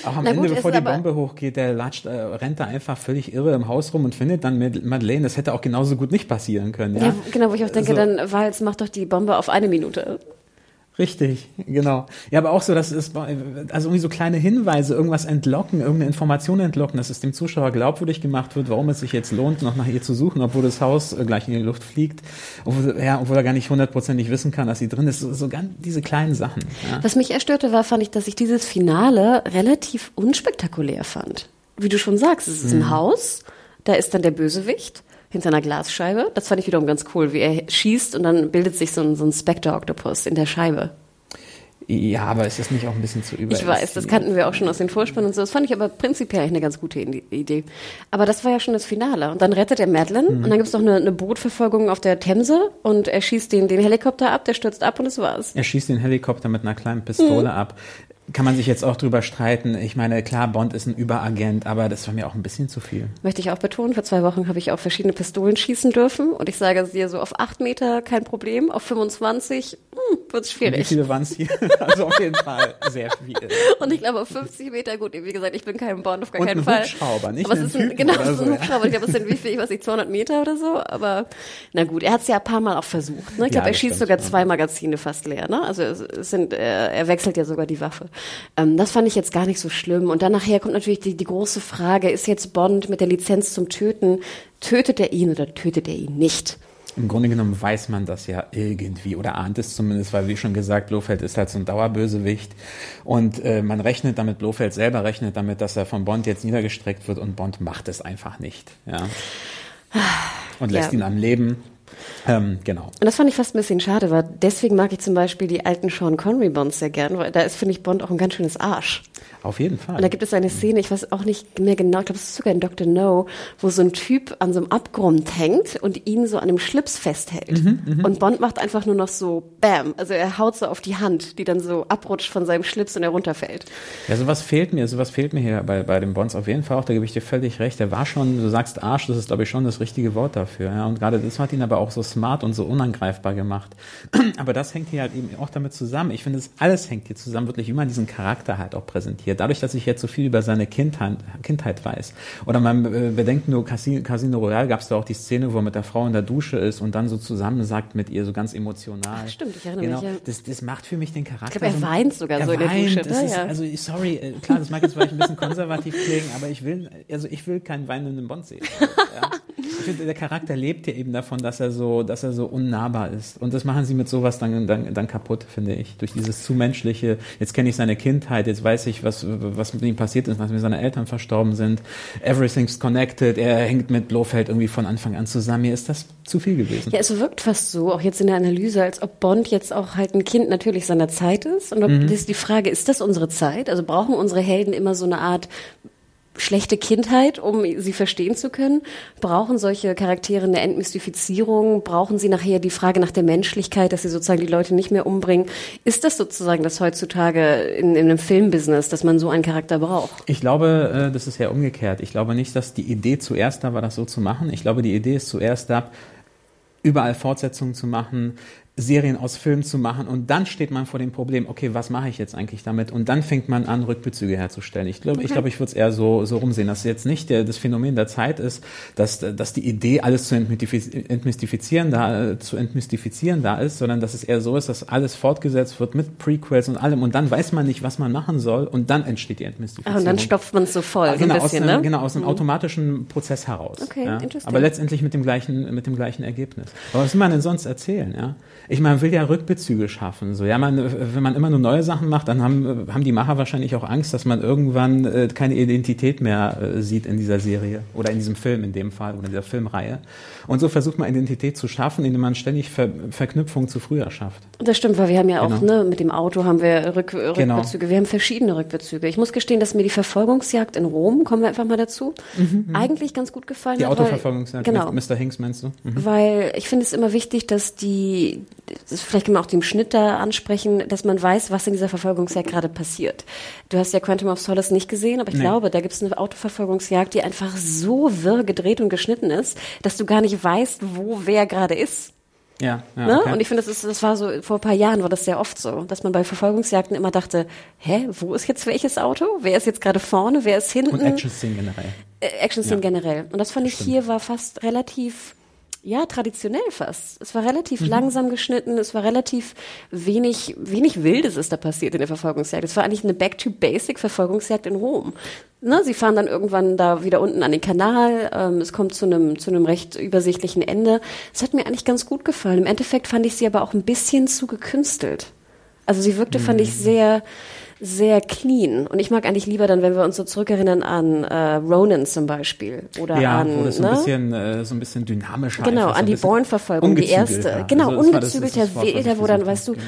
Auch am
Na
Ende,
gut,
bevor die Bombe hochgeht, der latscht, äh, rennt da einfach völlig irre im Haus rum und findet dann mit Madeleine. Das hätte auch genauso gut nicht passieren können. Ja,
Ja, genau, wo ich auch denke,
So.
dann, Walz, mach doch die Bombe auf eine Minute.
Richtig, genau. Ja, aber auch so, dass es, also irgendwie so kleine Hinweise, irgendwas entlocken, irgendeine Information entlocken, dass es dem Zuschauer glaubwürdig gemacht wird, warum es sich jetzt lohnt, noch nach ihr zu suchen, obwohl das Haus äh, gleich in die Luft fliegt, obwohl, ja, obwohl er gar nicht hundertprozentig wissen kann, dass sie drin ist. So, so ganz diese kleinen Sachen. Ja.
Was mich erstörte war, fand ich, dass ich dieses Finale relativ unspektakulär fand. Wie du schon sagst, es ist
Mhm.
ein Haus, da ist dann der Bösewicht hinter einer Glasscheibe. Das fand ich wiederum ganz cool, wie er schießt und dann bildet sich so ein, so ein Spectre-Octopus in der Scheibe.
Ja, aber ist das nicht auch ein bisschen zu über?
Ich weiß, das kannten wir auch schon aus den Vorspannen und so. Das fand ich aber prinzipiell eigentlich eine ganz gute Idee. Aber das war ja schon das Finale. Und dann rettet er Madeline
Mhm.
und dann gibt's noch eine, eine Bootverfolgung auf der Themse und er schießt den, den Helikopter ab, der stürzt ab und das war's.
Er schießt den Helikopter mit einer kleinen Pistole
Mhm.
ab. Kann man sich jetzt auch drüber streiten. Ich meine, klar, Bond ist ein Überagent, aber das war mir auch ein bisschen zu viel.
Möchte ich auch betonen, vor zwei Wochen habe ich auf verschiedene Pistolen schießen dürfen und ich sage dir so auf acht Meter kein Problem, auf 25 hm, wird's
Und wie
schwierig.
viele waren es hier? [LAUGHS] also auf jeden Fall sehr viele.
Und ich glaube auf 50 Meter, gut, wie gesagt, ich bin kein Bond, auf gar
Und
keinen
ein
Fall.
Hubschrauber, nicht
Aber es ist ein, genau, es ist
so,
ein. Hubschrauber. Ich glaube, es sind wie viel, ich weiß nicht, 200 Meter oder so, aber na gut, er hat es ja ein paar Mal auch versucht. Ne? Ich glaube,
Ja,
er
das
schießt
stimmt,
sogar
ja.
zwei Magazine fast leer. Ne? Also es, es sind, äh, er wechselt ja sogar die Waffe. Ähm, das fand ich jetzt gar nicht so schlimm. Und dann nachher kommt natürlich die, die große Frage, ist jetzt Bond mit der Lizenz zum Töten, tötet er ihn oder tötet er ihn nicht?
Im Grunde genommen weiß man das ja irgendwie oder ahnt es zumindest, weil wie schon gesagt, Blofeld ist halt so ein Dauerbösewicht und äh, man rechnet damit, Blofeld selber rechnet damit, dass er von Bond jetzt niedergestreckt wird und Bond macht es einfach nicht. Ja. Und lässt
Ja.
ihn am Leben. Ähm, genau.
Und das fand ich fast ein bisschen schade, weil deswegen mag ich zum Beispiel die alten Sean Connery Bonds sehr gern, weil da ist, finde ich, Bond auch ein ganz schönes Arsch.
Auf jeden Fall.
Und da gibt es eine Szene, ich weiß auch nicht mehr genau, ich glaube, es ist sogar in Dr. No, wo so ein Typ an so einem Abgrund hängt und ihn so an einem Schlips festhält. und Bond macht einfach nur noch so Bam. Also er haut so auf die Hand, die dann so abrutscht von seinem Schlips und er runterfällt.
Ja, sowas fehlt mir, sowas fehlt mir hier bei, bei den Bonds auf jeden Fall auch, da gebe ich dir völlig recht. Der war schon, du sagst Arsch, das ist glaube ich schon das richtige Wort dafür. Ja? Und gerade das hat ihn aber auch so smart und so unangreifbar gemacht. [CLEARS THROAT] aber das hängt hier halt eben auch damit zusammen. Ich finde, das alles hängt hier zusammen, wirklich, wie man diesen Charakter halt auch präsentiert. Dadurch, dass ich jetzt so viel über seine Kindheit, Kindheit weiß. Oder man äh, bedenkt nur, Casino, Casino Royale gab es da auch die Szene, wo er mit der Frau in der Dusche ist und dann so zusammen sagt mit ihr, so ganz emotional.
Ach, stimmt, ich erinnere
genau,
mich, ja.
Das, das macht für mich den Charakter.
Ich glaube, er
so-
weint sogar
er
so in der
weint,
Dusche.
das
ne?
ist,
ja.
also sorry, äh, klar, das mag jetzt vielleicht ein bisschen konservativ klingen, aber ich will, also ich will keinen weinenden Bond sehen. [LAUGHS] Ja. Finde, der Charakter lebt ja eben davon, dass er so, dass er so unnahbar ist. Und das machen sie mit sowas dann, dann, dann kaputt, finde ich. Durch dieses zu menschliche, jetzt kenne ich seine Kindheit, jetzt weiß ich, was, was mit ihm passiert ist, nachdem seine Eltern verstorben sind. Everything's connected, er hängt mit Blofeld irgendwie von Anfang an zusammen. Mir ist das zu viel gewesen.
Ja, es wirkt fast so, auch jetzt in der Analyse, als ob Bond jetzt auch halt ein Kind natürlich seiner Zeit ist. Und ob
Mhm.
das ist die Frage, ist das unsere Zeit? Also brauchen unsere Helden immer so eine Art schlechte Kindheit, um sie verstehen zu können? Brauchen solche Charaktere eine Entmystifizierung? Brauchen sie nachher die Frage nach der Menschlichkeit, dass sie sozusagen die Leute nicht mehr umbringen? Ist das sozusagen das heutzutage in, in einem Filmbusiness, dass man so einen Charakter braucht?
Ich glaube, äh, das ist ja umgekehrt. Ich glaube nicht, dass die Idee zuerst da war, das so zu machen. Ich glaube, die Idee ist zuerst da, überall Fortsetzungen zu machen, Serien aus Filmen zu machen und dann steht man vor dem Problem, okay, was mache ich jetzt eigentlich damit? Und dann fängt man an, Rückbezüge herzustellen. Ich glaube, okay. ich, glaube, ich würde es eher so, so rumsehen, dass jetzt nicht der, das Phänomen der Zeit ist, dass, dass die Idee, alles zu entmystifizieren, da, zu entmystifizieren da ist, sondern dass es eher so ist, dass alles fortgesetzt wird mit Prequels und allem und dann weiß man nicht, was man machen soll und dann entsteht die Entmystifizierung.
Ach, und dann stopft man es so voll,
ah, genau,
so ein bisschen,
aus einem,
ne?
Genau, aus einem mhm. automatischen Prozess heraus.
Okay,
ja?
interessant.
Aber letztendlich mit dem gleichen, mit dem gleichen Ergebnis. Aber was will man denn sonst erzählen, ja? Ich meine, man will ja Rückbezüge schaffen. So, ja, man, wenn man immer nur neue Sachen macht, dann haben, haben die Macher wahrscheinlich auch Angst, dass man irgendwann äh, keine Identität mehr äh, sieht in dieser Serie oder in diesem Film in dem Fall oder in dieser Filmreihe. Und so versucht man Identität zu schaffen, indem man ständig Ver Verknüpfungen zu früher schafft.
Das stimmt, weil wir haben ja
Genau.
auch, ne, mit dem Auto haben wir Rück,
Genau.
Rückbezüge. Wir haben verschiedene Rückbezüge. Ich muss gestehen, dass mir die Verfolgungsjagd in Rom, kommen wir einfach mal dazu, eigentlich ganz gut gefallen
Mhm, Die
hat. weil-
Autoverfolgungsjagd
Genau.
Mr. Hinks meinst du? Mhm.
Weil ich finde es immer wichtig, dass die, vielleicht kann man auch den Schnitt da ansprechen, dass man weiß, was in dieser Verfolgungsjagd gerade passiert. Du hast ja Quantum of Solace nicht gesehen, aber ich
Nee.
glaube, da gibt es eine Autoverfolgungsjagd, die einfach so wirr gedreht und geschnitten ist, dass du gar nicht weißt, wo wer gerade ist.
Ja, ja
Ne?
okay.
Und ich finde, das, ist, das war so, vor ein paar Jahren war das sehr oft so, dass man bei Verfolgungsjagden immer dachte, hä, wo ist jetzt welches Auto? Wer ist jetzt gerade vorne? Wer ist hinten?
und Action-Szenen generell.
äh, Action-Szenen
Ja.
generell. Und das fand ich hier war fast relativ, ja, traditionell fast. Es war relativ
Mhm.
langsam geschnitten, es war relativ wenig, wenig Wildes ist da passiert in der Verfolgungsjagd. Es war eigentlich eine Back-to-Basic-Verfolgungsjagd in Rom. Ne, sie fahren dann irgendwann da wieder unten an den Kanal, ähm, es kommt zu einem, zu einem recht übersichtlichen Ende. Es hat mir eigentlich ganz gut gefallen. Im Endeffekt fand ich sie aber auch ein bisschen zu gekünstelt. Also sie wirkte, fand
Mhm.
ich, sehr, sehr clean. Und ich mag eigentlich lieber dann, wenn wir uns so zurückerinnern an äh, Ronan zum Beispiel. Oder
Ja,
an,
wo das so ein
ne?
bisschen, äh, so ein bisschen dynamischer
Genau, an die Bourne-Verfolgung, die erste. Genau,
Also
ungezügelter, wilder, wo dann, weißt du,
genau.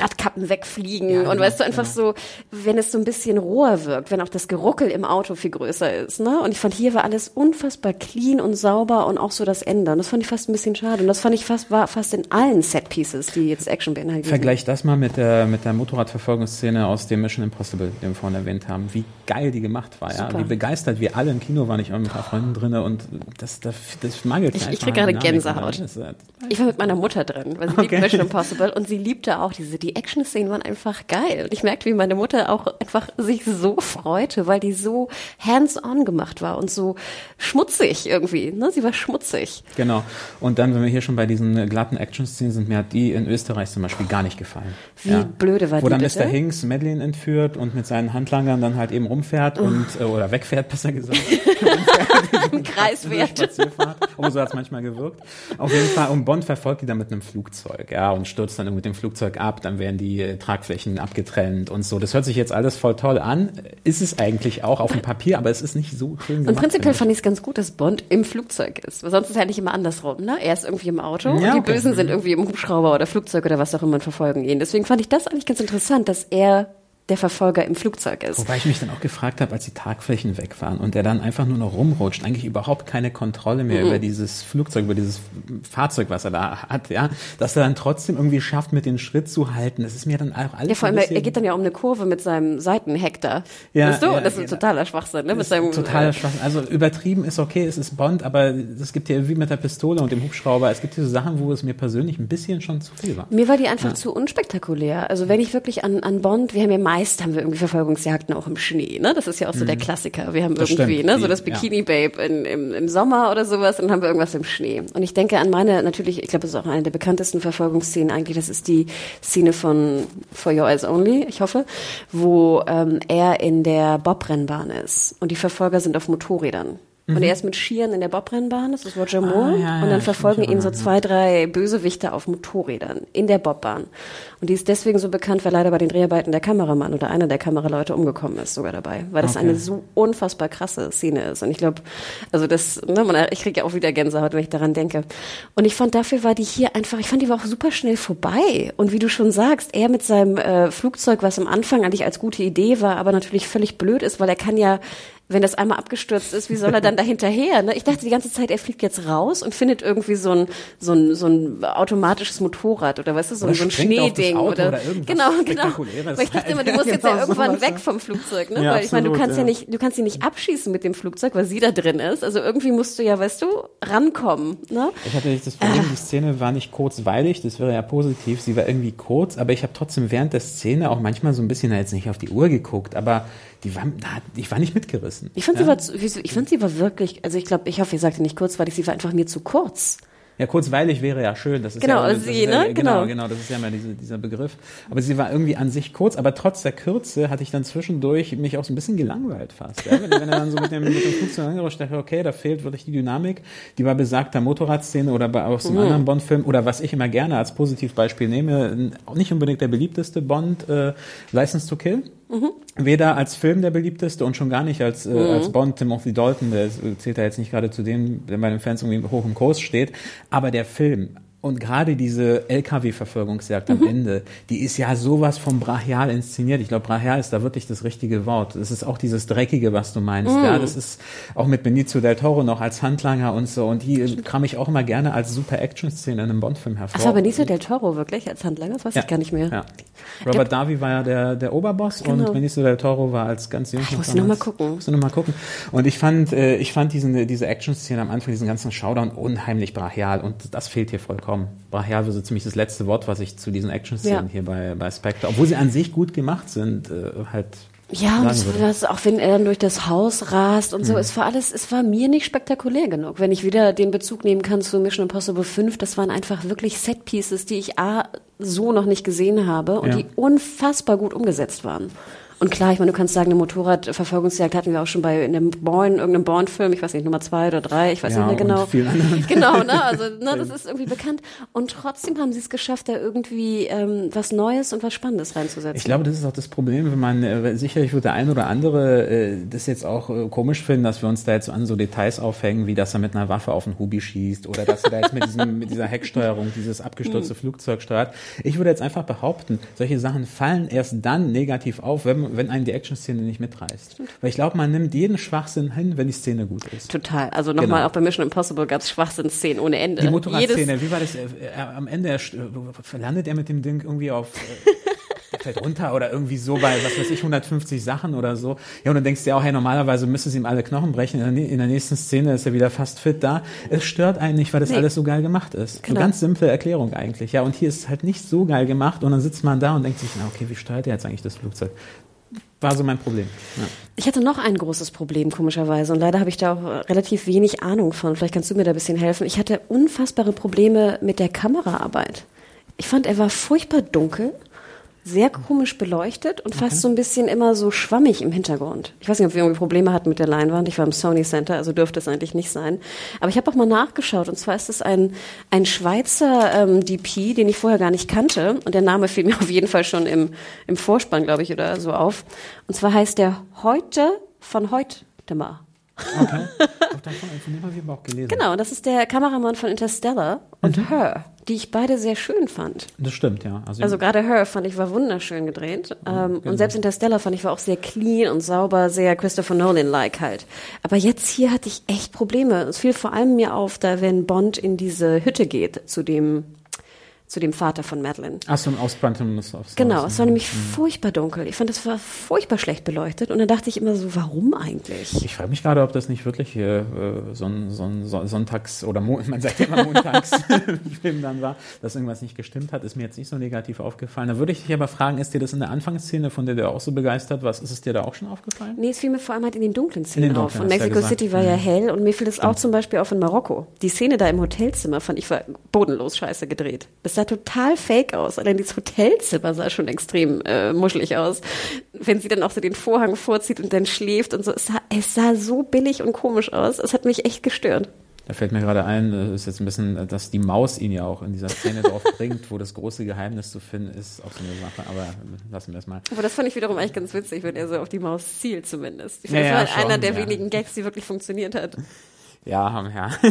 Radkappen wegfliegen
Ja,
und
genau,
weißt du, einfach
genau.
so, wenn es so ein bisschen roher wirkt, wenn auch das Geruckel im Auto viel größer ist, ne? Und ich fand, hier war alles unfassbar clean und sauber und auch so das Ende. Und das fand ich fast ein bisschen schade. Und das fand ich fast, war fast in allen Set-Pieces, die jetzt Action beinhalten.
Vergleich das mal mit der, mit der Motorradverfolgungsszene aus dem Mission Impossible, den wir vorhin erwähnt haben. Wie geil die gemacht war, ja.
Super.
Wie begeistert wir alle im Kino waren. Ich war mit ein paar Freunden drin und das, das, das mangelt
Ich- ich
einfach
krieg
an
gerade. Gänsehaut.
Ist, äh,
Ich war mit meiner Mutter drin, weil sie liebt
Okay.
Mission Impossible und sie liebte auch diese, die Action-Szenen waren einfach geil. Und ich merkte, wie meine Mutter auch einfach sich so freute, weil die so hands-on gemacht war und so schmutzig irgendwie, ne? Sie war schmutzig.
Genau. Und dann, wenn wir hier schon bei diesen glatten Action-Szenen sind, mir hat die in Österreich zum Beispiel gar nicht gefallen.
Wie blöde war
Wo
die
dann
bitte?
Mr. Hinks Madeleine entführt und mit seinen Handlangern dann halt eben rumfährt und, äh, oder wegfährt, besser gesagt. [LAUGHS]
Im Kreis fährt.
Oh, so hat es manchmal gewirkt. Auf jeden Fall, und Bond verfolgt die dann mit einem Flugzeug, ja, und stürzt dann mit dem Flugzeug ab, dann werden die äh, Tragflächen abgetrennt und so. Das hört sich jetzt alles voll toll an. Ist es eigentlich auch auf dem Papier, aber es ist nicht so schön gemacht.
Und prinzipiell fand ich es ganz gut, dass Bond im Flugzeug ist. Weil sonst ist es ja nicht immer andersrum, ne? Er ist irgendwie im Auto und
Ja,
die
okay.
Bösen sind irgendwie im Hubschrauber oder Flugzeug oder was auch immer und verfolgen ihn. Deswegen fand ich das eigentlich ganz interessant, dass er der Verfolger im Flugzeug ist.
Wobei ich mich dann auch gefragt habe, als die Tragflächen weg waren und der dann einfach nur noch rumrutscht, eigentlich überhaupt keine Kontrolle mehr
Mhm.
über dieses Flugzeug, über dieses Fahrzeug, was er da hat, ja, dass er dann trotzdem irgendwie schafft, mit den Schritt zu halten. Das ist mir dann auch alles
Ja, vor allem, er geht dann ja um eine Kurve mit seinem Seitenheck da.
Ja,
weißt du?
ja,
das ist ein
ja.
totaler Schwachsinn, ne? Mit seinem,
totaler
äh,
Schwachsinn. Also übertrieben ist okay, es ist Bond, aber es gibt ja wie mit der Pistole und dem Hubschrauber, es gibt diese Sachen, wo es mir persönlich ein bisschen schon zu viel war.
Mir war die einfach zu unspektakulär. Also wenn ich wirklich an, an Bond, wir haben ja meist, haben wir irgendwie Verfolgungsjagden auch im Schnee, ne? Das ist ja auch so der Klassiker. Wir haben
Mhm. Das
irgendwie,
stimmt.
ne, so das. Bikini Babe in, im, im Sommer oder sowas und dann haben wir irgendwas im Schnee. Und ich denke an meine, natürlich, ich glaube, das ist auch eine der bekanntesten Verfolgungsszenen eigentlich, das ist die Szene von For Your Eyes Only, ich hoffe, wo ähm, er in der Bobrennbahn ist und die Verfolger sind auf Motorrädern. Und er ist mit Skiern in der Bobrennbahn, das ist Roger Moore.
Mhm. Ah, ja, ja,
und dann verfolgen ihn so zwei, drei Bösewichte auf Motorrädern in der Bobbahn. Und die ist deswegen so bekannt, weil leider bei den Dreharbeiten der Kameramann oder einer der Kameraleute umgekommen ist sogar dabei. Weil das
Okay.
eine so unfassbar krasse Szene ist. Und ich glaube, also das, ne, man, ich kriege ja auch wieder Gänsehaut, wenn ich daran denke. Und ich fand, dafür war die hier einfach, ich fand, die war auch super schnell vorbei. Und wie du schon sagst, er mit seinem äh, Flugzeug, was am Anfang eigentlich als gute Idee war, aber natürlich völlig blöd ist, weil er kann ja wenn das einmal abgestürzt ist, wie soll er dann da hinterher? Ne? Ich dachte die ganze Zeit, er fliegt jetzt raus und findet irgendwie so ein, so ein, so ein automatisches Motorrad oder weißt du, so,
Oder
so ein Schneeding oder,
oder
genau, genau. Weil ich dachte immer, du musst jetzt
genau,
ja irgendwann
sowas,
weg vom Flugzeug, ne?
Ja,
Weil ich meine, du
absolut,
kannst ja.
ja.
nicht, du kannst sie nicht abschießen mit dem Flugzeug, weil sie da drin ist. Also irgendwie musst du ja, weißt du, rankommen, ne?
Ich hatte das Problem, die Szene war nicht kurzweilig, das wäre ja positiv, sie war irgendwie kurz, aber ich habe trotzdem während der Szene auch manchmal so ein bisschen, jetzt nicht auf die Uhr geguckt, aber die war, da ich war nicht mitgerissen.
Ich fand
ja?
sie war, ich fand sie war wirklich, also ich glaube, ich hoffe, ihr sagte nicht kurzweilig, sie war einfach mir zu kurz.
Ja, kurzweilig wäre ja schön. Das ist
Genau,
ja, das
sie,
ist
ne?
Genau,
Genau.
genau, das ist ja immer diese, dieser Begriff. Aber sie war irgendwie an sich kurz, aber trotz der Kürze hatte ich dann zwischendurch mich auch so ein bisschen gelangweilt fast. Ja? Wenn, wenn er dann so mit dem, mit dem Flugzeug angeruscht dachte, okay, da fehlt wirklich die Dynamik, die bei besagter Motorradszene oder bei aus einem anderen Bond-Film oder was ich immer gerne als Positivbeispiel nehme, auch nicht unbedingt der beliebteste Bond, äh, License to Kill. Weder als Film der beliebteste und schon gar nicht als, äh, als Bond Timothy Dalton, der zählt da jetzt nicht gerade zu dem, der bei den Fans irgendwie hoch im Kurs steht, aber der Film und gerade diese LKW-Verfolgungsjagd am Ende, die ist ja sowas von brachial inszeniert. Ich glaube, brachial ist da wirklich das richtige Wort. Es ist auch dieses Dreckige, was du meinst. Ja, das ist auch mit Benicio del Toro noch als Handlanger und so. Und die kam ich auch immer gerne als super Action-Szene in einem Bond-Film hervor.
Ach, aber Benicio del Toro wirklich als Handlanger? Das weiß ich gar nicht mehr.
Ja. Robert Davi war ja der, der Oberboss
Genau.
und Benicio del Toro war als ganz jung.
Ich muss noch mal gucken.
Musst du noch mal gucken. Und ich fand, äh, ich fand diesen, diese Action-Szene am Anfang, diesen ganzen Showdown unheimlich brachial und das fehlt hier vollkommen. Brachial war so ziemlich das letzte Wort, was ich zu diesen Action-Szenen
Ja.
hier bei, bei Spectre, obwohl sie an sich gut gemacht sind, äh, halt
Ja, und das, auch wenn er dann durch das Haus rast und so, es war alles, es war mir nicht spektakulär genug. Wenn ich wieder den Bezug nehmen kann zu Mission Impossible 5, das waren einfach wirklich Set-Pieces, die ich A, so noch nicht gesehen habe und
Ja.
die unfassbar gut umgesetzt waren. Und klar, ich meine, du kannst sagen, eine Motorradverfolgungsjagd hatten wir auch schon bei in einem Born, irgendeinem Born-Film, ich weiß nicht, Nummer zwei oder drei, ich weiß
Ja,
nicht mehr genau. [LAUGHS] Genau, ne? Also, [LAUGHS] ne, das ist irgendwie bekannt. Und trotzdem haben sie es geschafft, da irgendwie ähm, was Neues und was Spannendes reinzusetzen.
Ich glaube, das ist auch das Problem, wenn man, äh, sicherlich wird der ein oder andere äh, das jetzt auch äh, komisch finden, dass wir uns da jetzt so an so Details aufhängen, wie dass er mit einer Waffe auf einen Hubi schießt oder dass er da jetzt mit, diesem, mit dieser Hecksteuerung dieses abgestürzte Flugzeug steuert. Ich würde jetzt einfach behaupten, solche Sachen fallen erst dann negativ auf, wenn, wenn einen die Action-Szene nicht mitreißt. Weil ich glaube, man nimmt jeden Schwachsinn hin, wenn die Szene gut ist.
Total. Also nochmal,
Genau.
auch bei Mission Impossible gab es Schwachsinnsszenen ohne Ende.
Die Motorradszene, wie war das? äh, Er, am Ende äh, landet er mit dem Ding irgendwie auf. Äh, [LAUGHS] fällt runter oder irgendwie so bei, was weiß ich, 150 Sachen oder so. Ja, und dann denkst du ja auch, hey, normalerweise müsste es ihm alle Knochen brechen. In der, nä- in der nächsten Szene ist er wieder fast fit da. Es stört einen nicht, weil das
Nee.
alles so geil gemacht ist.
Genau.
So ganz simple Erklärung eigentlich. Ja, und hier ist es halt nicht so geil gemacht und dann sitzt man da und denkt sich, na okay, wie steuert er jetzt eigentlich das Flugzeug? War so mein Problem. Ja.
Ich hatte noch ein großes Problem, komischerweise. Und leider habe ich da auch relativ wenig Ahnung von. Vielleicht kannst du mir da ein bisschen helfen. Ich hatte unfassbare Probleme mit der Kameraarbeit. Ich fand, er war furchtbar dunkel, sehr komisch beleuchtet und fast so ein bisschen immer so schwammig im Hintergrund. Ich weiß nicht, ob wir irgendwie Probleme hatten mit der Leinwand. Ich war im Sony Center, also dürfte es eigentlich nicht sein. Aber ich habe auch mal nachgeschaut. Und zwar ist es ein, ein Schweizer ähm, DP, den ich vorher gar nicht kannte. Und der Name fiel [LAUGHS] mir auf jeden Fall schon im, im Vorspann, glaube ich, oder so auf. Und zwar heißt der Heute von Heutdemer.
Okay. Auch davon, von dem habe ich aber auch gelesen.
Genau, das ist der Kameramann von Interstellar und Her, die ich beide sehr schön fand.
Das stimmt, ja. Also,
Also gerade Her fand ich war wunderschön gedreht. Ähm,
genau.
Und selbst Interstellar fand ich war auch sehr clean und sauber, sehr Christopher Nolan-like halt. Aber jetzt hier hatte ich echt Probleme. Es fiel vor allem mir auf, da wenn Bond in diese Hütte geht, zu dem, zu dem Vater von Madeline.
Ach so, ein Ausbrannten of Stars.
Genau, es war nämlich furchtbar dunkel. Ich fand, es war furchtbar schlecht beleuchtet. Und dann dachte ich immer so, warum eigentlich?
Ich frage mich gerade, ob das nicht wirklich hier äh, so ein, so ein Son- Sonntags- oder Mo [LAUGHS] man sagt ja immer Montagsfilm [LAUGHS] dann war, dass irgendwas nicht gestimmt hat, ist mir jetzt nicht so negativ aufgefallen. Da würde ich dich aber fragen, ist dir das in der Anfangsszene, von der du auch so begeistert warst, ist es dir da auch schon aufgefallen?
Nee, es fiel mir vor allem halt in den dunklen Szenen
den
auf.
dunklen,
Und
du ja
Mexico. City war ja
Mhm.
hell und mir fiel das auch zum Beispiel auf in Marokko. Die Szene da im Hotelzimmer fand ich war bodenlos scheiße gedreht. Das sah total fake aus. Allein dieses Hotelzimmer sah schon extrem äh, muschelig aus. Wenn sie dann auch so den Vorhang vorzieht und dann schläft und so. Es sah, es sah so billig und komisch aus. Es hat mich echt gestört.
Da fällt mir gerade ein, das ist jetzt ein bisschen, äh, dass die Maus ihn ja auch in dieser Szene drauf [LAUGHS] bringt, wo das große Geheimnis zu finden ist, auch so eine Sache, aber lassen wir das mal.
Aber das fand ich wiederum eigentlich ganz witzig, wenn er so auf die Maus zielt zumindest. Ich
Ja,
finde, das
ja,
war halt
schon,
einer der
ja.
wenigen Gags, die wirklich funktioniert hat. [LAUGHS]
Ja, ja. [LAUGHS]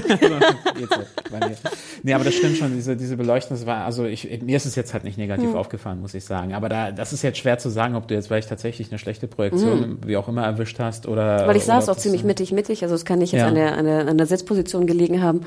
nee, aber das stimmt schon, diese, diese Beleuchtung, das war, also ich, mir ist es jetzt halt nicht negativ hm. aufgefallen, muss ich sagen. Aber da, das ist jetzt schwer zu sagen, ob du jetzt vielleicht tatsächlich eine schlechte Projektion, hm. wie auch immer, erwischt hast oder.
Weil ich saß auch ziemlich mittig, mittig, also es kann nicht jetzt ja. an, der, an, der, an der Sitzposition gelegen haben.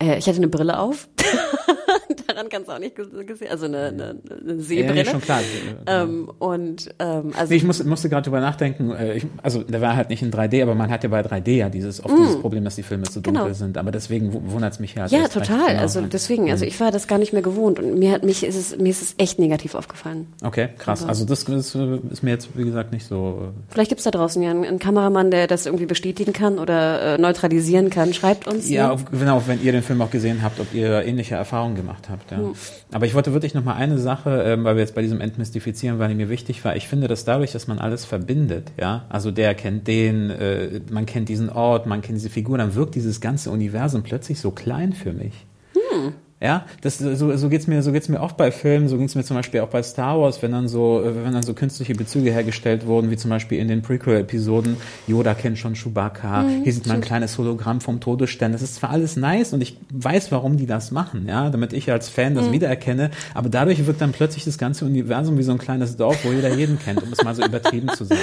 Äh, ich hatte eine Brille auf. [LAUGHS] Daran kannst du auch nicht gesehen, also eine, eine, eine Sehbrille. Ja, schon klar. [LAUGHS] Ähm, und ähm, also
nee, ich muss, musste gerade drüber nachdenken. Äh, ich, also der war halt nicht in 3D, aber man hat ja bei 3D ja dieses oft mm. dieses Problem, dass die Filme zu dunkel genau. sind. Aber deswegen wundert es mich
ja. Ja, total. Genau. Also deswegen, also ich war das gar nicht mehr gewohnt und mir hat mich ist es mir ist es echt negativ aufgefallen.
Okay, krass. Also, also das ist, ist, mir jetzt wie gesagt nicht so.
Äh, Vielleicht gibt's da draußen ja einen, einen, Kameramann, der das irgendwie bestätigen kann oder äh, neutralisieren kann. Schreibt uns.
Ja, ne? auf, genau. Wenn ihr den Film auch gesehen habt, ob ihr ähnliche Erfahrungen gemacht habt. Ja. Hm. Aber ich wollte wirklich noch mal eine Sache, ähm, weil wir jetzt bei diesem Entmystifizieren, weil mir wichtig war. Ich finde, dass dadurch, dass man alles verbindet, ja, also der kennt den, äh, man kennt diesen Ort, man kennt diese Figur, dann wirkt dieses ganze Universum plötzlich so klein für mich. Hm. Ja, das, so, so geht's mir, so geht's mir oft bei Filmen, so ging's mir zum Beispiel auch bei Star Wars, wenn dann so, wenn dann so künstliche Bezüge hergestellt wurden, wie zum Beispiel in den Prequel-Episoden, Yoda kennt schon Chewbacca, mhm, hier sieht man ein kleines Hologramm vom Todesstern. Das ist zwar alles nice und ich weiß, warum die das machen, ja, damit ich als Fan das mhm. wiedererkenne, aber dadurch wird dann plötzlich das ganze Universum wie so ein kleines Dorf, wo jeder jeden kennt, um es mal so übertrieben zu sagen.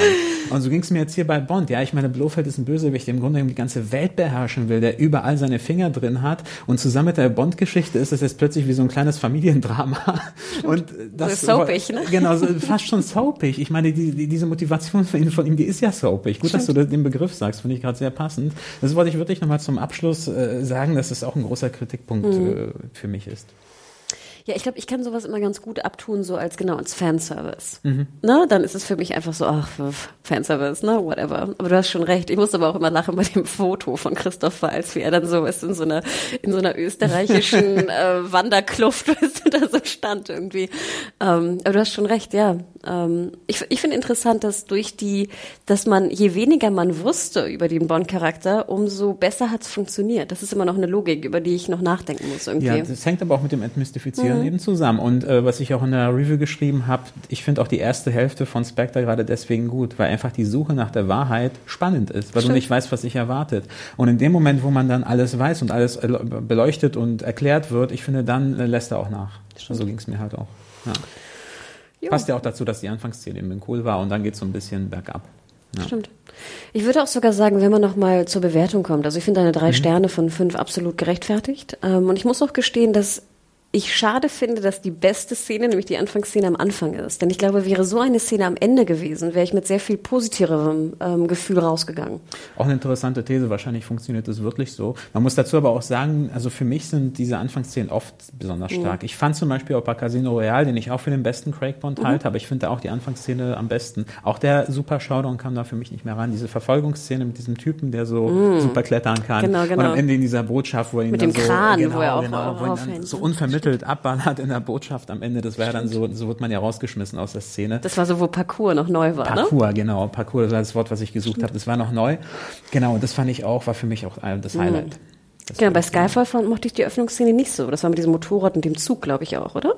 Und so ging's mir jetzt hier bei Bond, ja, ich meine, Blofeld ist ein Bösewicht, der im Grunde die ganze Welt beherrschen will, der überall seine Finger drin hat und zusammen mit der Bond-Geschichte ist das jetzt plötzlich wie so ein kleines Familiendrama. [LAUGHS] Und das
so soapig, ne?
Genau, fast schon soapig. Ich meine, die, die, diese Motivation von ihm, von ihm, die ist ja soapig. Gut, Stimmt. dass du den Begriff sagst, finde ich gerade sehr passend. Das wollte ich wirklich nochmal zum Abschluss äh, sagen, dass es auch ein großer Kritikpunkt mhm. äh, für mich ist.
Ja, ich glaube, ich kann sowas immer ganz gut abtun, so als genau als Fanservice. Mhm. Ne? Dann ist es für mich einfach so, ach, Fanservice, ne, whatever. Aber du hast schon recht. Ich musste aber auch immer lachen bei dem Foto von Christoph Walz, wie er dann so ist in so einer in so einer österreichischen [LAUGHS] äh, Wanderkluft, weißt du, da so stand irgendwie. Ähm, aber du hast schon recht, ja. Ähm, ich ich finde interessant, dass durch die, dass man je weniger man wusste über den Bond-Charakter, umso besser hat es funktioniert. Das ist immer noch eine Logik, über die ich noch nachdenken muss irgendwie.
Ja, das hängt aber auch mit dem Entmystifizieren gehören mhm. eben zusammen. Und äh, was ich auch in der Review geschrieben habe, ich finde auch die erste Hälfte von Spectre gerade deswegen gut, weil einfach die Suche nach der Wahrheit spannend ist, weil Stimmt. du nicht weißt, was sich erwartet. Und in dem Moment, wo man dann alles weiß und alles beleuchtet und erklärt wird, ich finde, dann äh, lässt er auch nach. Stimmt. So ging es mir halt auch. Ja. Passt ja auch dazu, dass die Anfangsszene eben cool war und dann geht es so ein bisschen bergab.
Ja. Stimmt. Ich würde auch sogar sagen, wenn man noch mal zur Bewertung kommt, also ich finde eine drei mhm. Sterne von fünf absolut gerechtfertigt. Ähm, und ich muss auch gestehen, dass ich schade finde, dass die beste Szene, nämlich die Anfangsszene am Anfang ist. Denn ich glaube, wäre so eine Szene am Ende gewesen, wäre ich mit sehr viel positiverem ähm, Gefühl rausgegangen.
Auch eine interessante These. Wahrscheinlich funktioniert das wirklich so. Man muss dazu aber auch sagen, also für mich sind diese Anfangsszenen oft besonders mhm. stark. Mhm. Ich fand zum Beispiel auch bei Casino Royale, den ich auch für den besten Craig Bond mhm. halte, aber ich finde auch die Anfangsszene am besten. Auch der Super Showdown kam da für mich nicht mehr ran. Diese Verfolgungsszene mit diesem Typen, der so mhm. super klettern kann. Genau, genau. Und am Ende in dieser Botschaft, wo er ihn
mit
dann
dem Kran,
genau,
wo er auch,
genau,
auch
wo ihn dann so unvermittelt vermittelt abballert in der Botschaft am Ende. Das wäre dann so, so wird man ja rausgeschmissen aus der Szene.
Das war so, wo Parcours noch neu war,
Parcours, ne? genau. Parcours, das war das Wort, was ich gesucht habe. Das war noch neu. Genau, das fand ich auch, war für mich auch das Highlight. Mhm.
Das genau, bei Skyfall fand, mochte ich die Öffnungsszene nicht so. Das war mit diesem Motorrad und dem Zug, glaube ich auch, oder?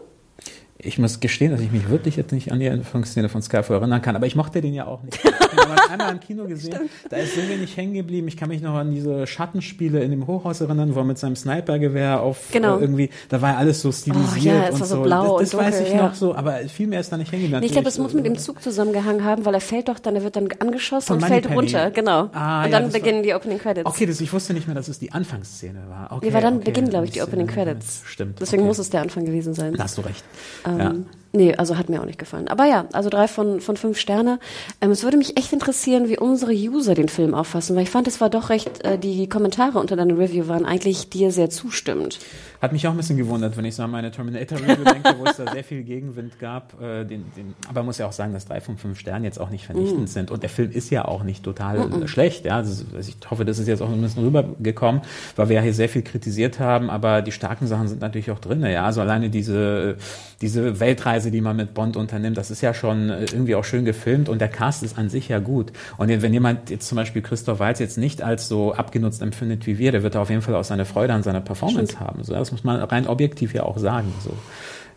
Ich muss gestehen, dass ich mich wirklich jetzt nicht an die Anfangsszene von Skyfall erinnern kann, aber ich mochte den ja auch nicht. Ich habe ihn einmal im Kino gesehen, da ist so wenig hängen geblieben. Ich kann mich noch an diese Schattenspiele in dem Hochhaus erinnern, wo er mit seinem Snipergewehr auf genau. äh, irgendwie, da war alles so stilisiert oh, ja, es
und
war so.
Blau
das, das
und
weiß
dunkel,
ich ja. noch so, aber viel mehr ist da nicht hängen geblieben.
Nee, ich glaube, es muss mit dem Zug zusammengehangen haben, weil er fällt doch dann, er wird dann angeschossen und fällt Penny. runter, genau. Ah, und dann beginnen war, die Opening Credits.
Okay, das, ich wusste nicht mehr, dass es die Anfangsszene war. Okay,
nee, weil dann
okay,
beginnen, glaube ich, die Opening Credits.
Stimmt.
Deswegen okay. muss es der Anfang gewesen sein.
Da hast du recht.
Ähm, ja. Nee, also hat mir auch nicht gefallen. Aber ja, also drei von, von fünf Sterne. Ähm, es würde mich echt interessieren, wie unsere User den Film auffassen, weil ich fand, es war doch recht, äh, die Kommentare unter deiner Review waren eigentlich dir sehr zustimmend.
Hat mich auch ein bisschen gewundert, wenn ich so an meine Terminator-Review [LAUGHS] denke, wo es da sehr viel Gegenwind gab. Äh, den, den, aber man muss ja auch sagen, dass drei von fünf Sternen jetzt auch nicht vernichtend mm. sind. Und der Film ist ja auch nicht total mm schlecht. Ja? Also ich hoffe, das ist jetzt auch ein bisschen rübergekommen, weil wir ja hier sehr viel kritisiert haben. Aber die starken Sachen sind natürlich auch drin. Ja? Also alleine diese, diese Weltreise, die man mit Bond unternimmt, das ist ja schon äh, irgendwie auch schön gefilmt. Und der Cast ist an sich ja gut. Und wenn jemand jetzt zum Beispiel Christoph Waltz jetzt nicht als so abgenutzt empfindet wie wir, der wird auf jeden Fall auch seine Freude an seiner Performance Stimmt. haben. So, das muss man rein objektiv ja auch sagen. So.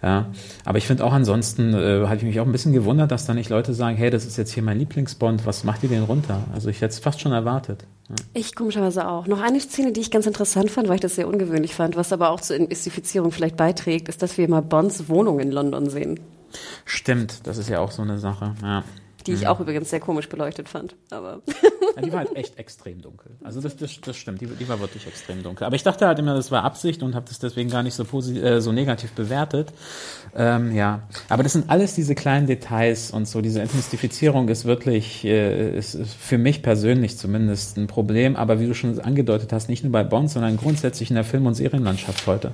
Ja, aber ich finde auch ansonsten, äh, hatte ich mich auch ein bisschen gewundert, dass da nicht Leute sagen, hey, das ist jetzt hier mein Lieblingsbond, was macht ihr denn runter? Also ich hätte es fast schon erwartet.
Ich komischerweise auch. Noch eine Szene, die ich ganz interessant fand, weil ich das sehr ungewöhnlich fand, was aber auch zur Mystifizierung vielleicht beiträgt, ist, dass wir mal Bonds Wohnung in London sehen.
Stimmt, das ist ja auch so eine Sache. Ja.
Die ich auch übrigens sehr komisch beleuchtet fand. Aber [LAUGHS]
Ja, die war halt echt extrem dunkel. Also das, das, das stimmt, die, die war wirklich extrem dunkel. Aber ich dachte halt immer, das war Absicht und habe das deswegen gar nicht so, äh, so negativ bewertet. Ähm, ja, aber das sind alles diese kleinen Details und so. Diese Entmystifizierung ist wirklich, äh, ist, ist für mich persönlich zumindest ein Problem. Aber wie du schon angedeutet hast, nicht nur bei Bond, sondern grundsätzlich in der Film- und Serienlandschaft heute.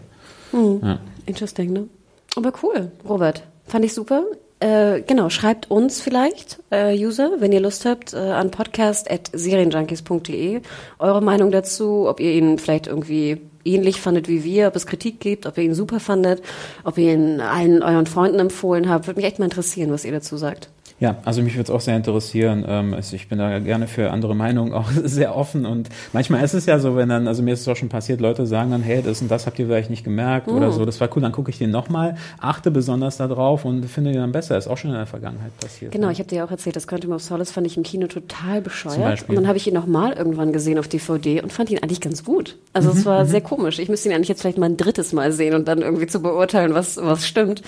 Ja.
interesting, ne? Aber cool, Robert. Fand ich super. Äh, genau, schreibt uns vielleicht, äh, User, wenn ihr Lust habt, äh, an podcast.serienjunkies.de eure Meinung dazu, ob ihr ihn vielleicht irgendwie ähnlich fandet wie wir, ob es Kritik gibt, ob ihr ihn super fandet, ob ihr ihn allen euren Freunden empfohlen habt. Würde mich echt mal interessieren, was ihr dazu sagt.
Ja, also mich würde es auch sehr interessieren. Also ich bin da gerne für andere Meinungen auch [LAUGHS] sehr offen und manchmal ist es ja so, wenn dann, also mir ist es auch schon passiert, Leute sagen dann, hey, das und das habt ihr vielleicht nicht gemerkt oder so, das war cool, dann gucke ich den nochmal, achte besonders darauf und finde den dann besser. Ist auch schon in der Vergangenheit passiert.
Genau,
ne?
ich habe dir ja auch erzählt, das Quantum of Solace fand ich im Kino total bescheuert. Und dann habe ich ihn nochmal irgendwann gesehen auf DVD und fand ihn eigentlich ganz gut. Also
Mhm,
es war sehr komisch. Ich müsste ihn eigentlich jetzt vielleicht mal ein drittes Mal sehen und dann irgendwie zu beurteilen, was, was stimmt.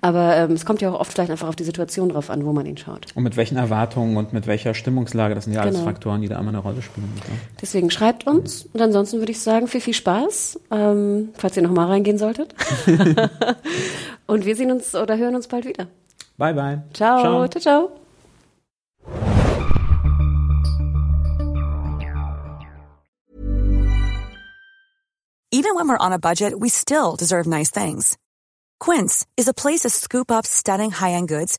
Aber ähm, es kommt ja auch oft vielleicht einfach auf die Situation drauf an, wo man ihn schaut.
Und mit welchen Erwartungen und mit welcher Stimmungslage, das sind ja alles
Genau.
Faktoren, die da immer eine Rolle spielen. Ja.
Deswegen schreibt uns und ansonsten würde ich sagen, viel, viel Spaß, ähm, falls ihr nochmal reingehen solltet. [LAUGHS] [LAUGHS] und wir sehen uns oder hören uns bald wieder.
Bye, bye.
Ciao, ciao, ciao.
Even when we're on a budget, we still deserve nice things. Quince is a place to scoop up stunning high-end goods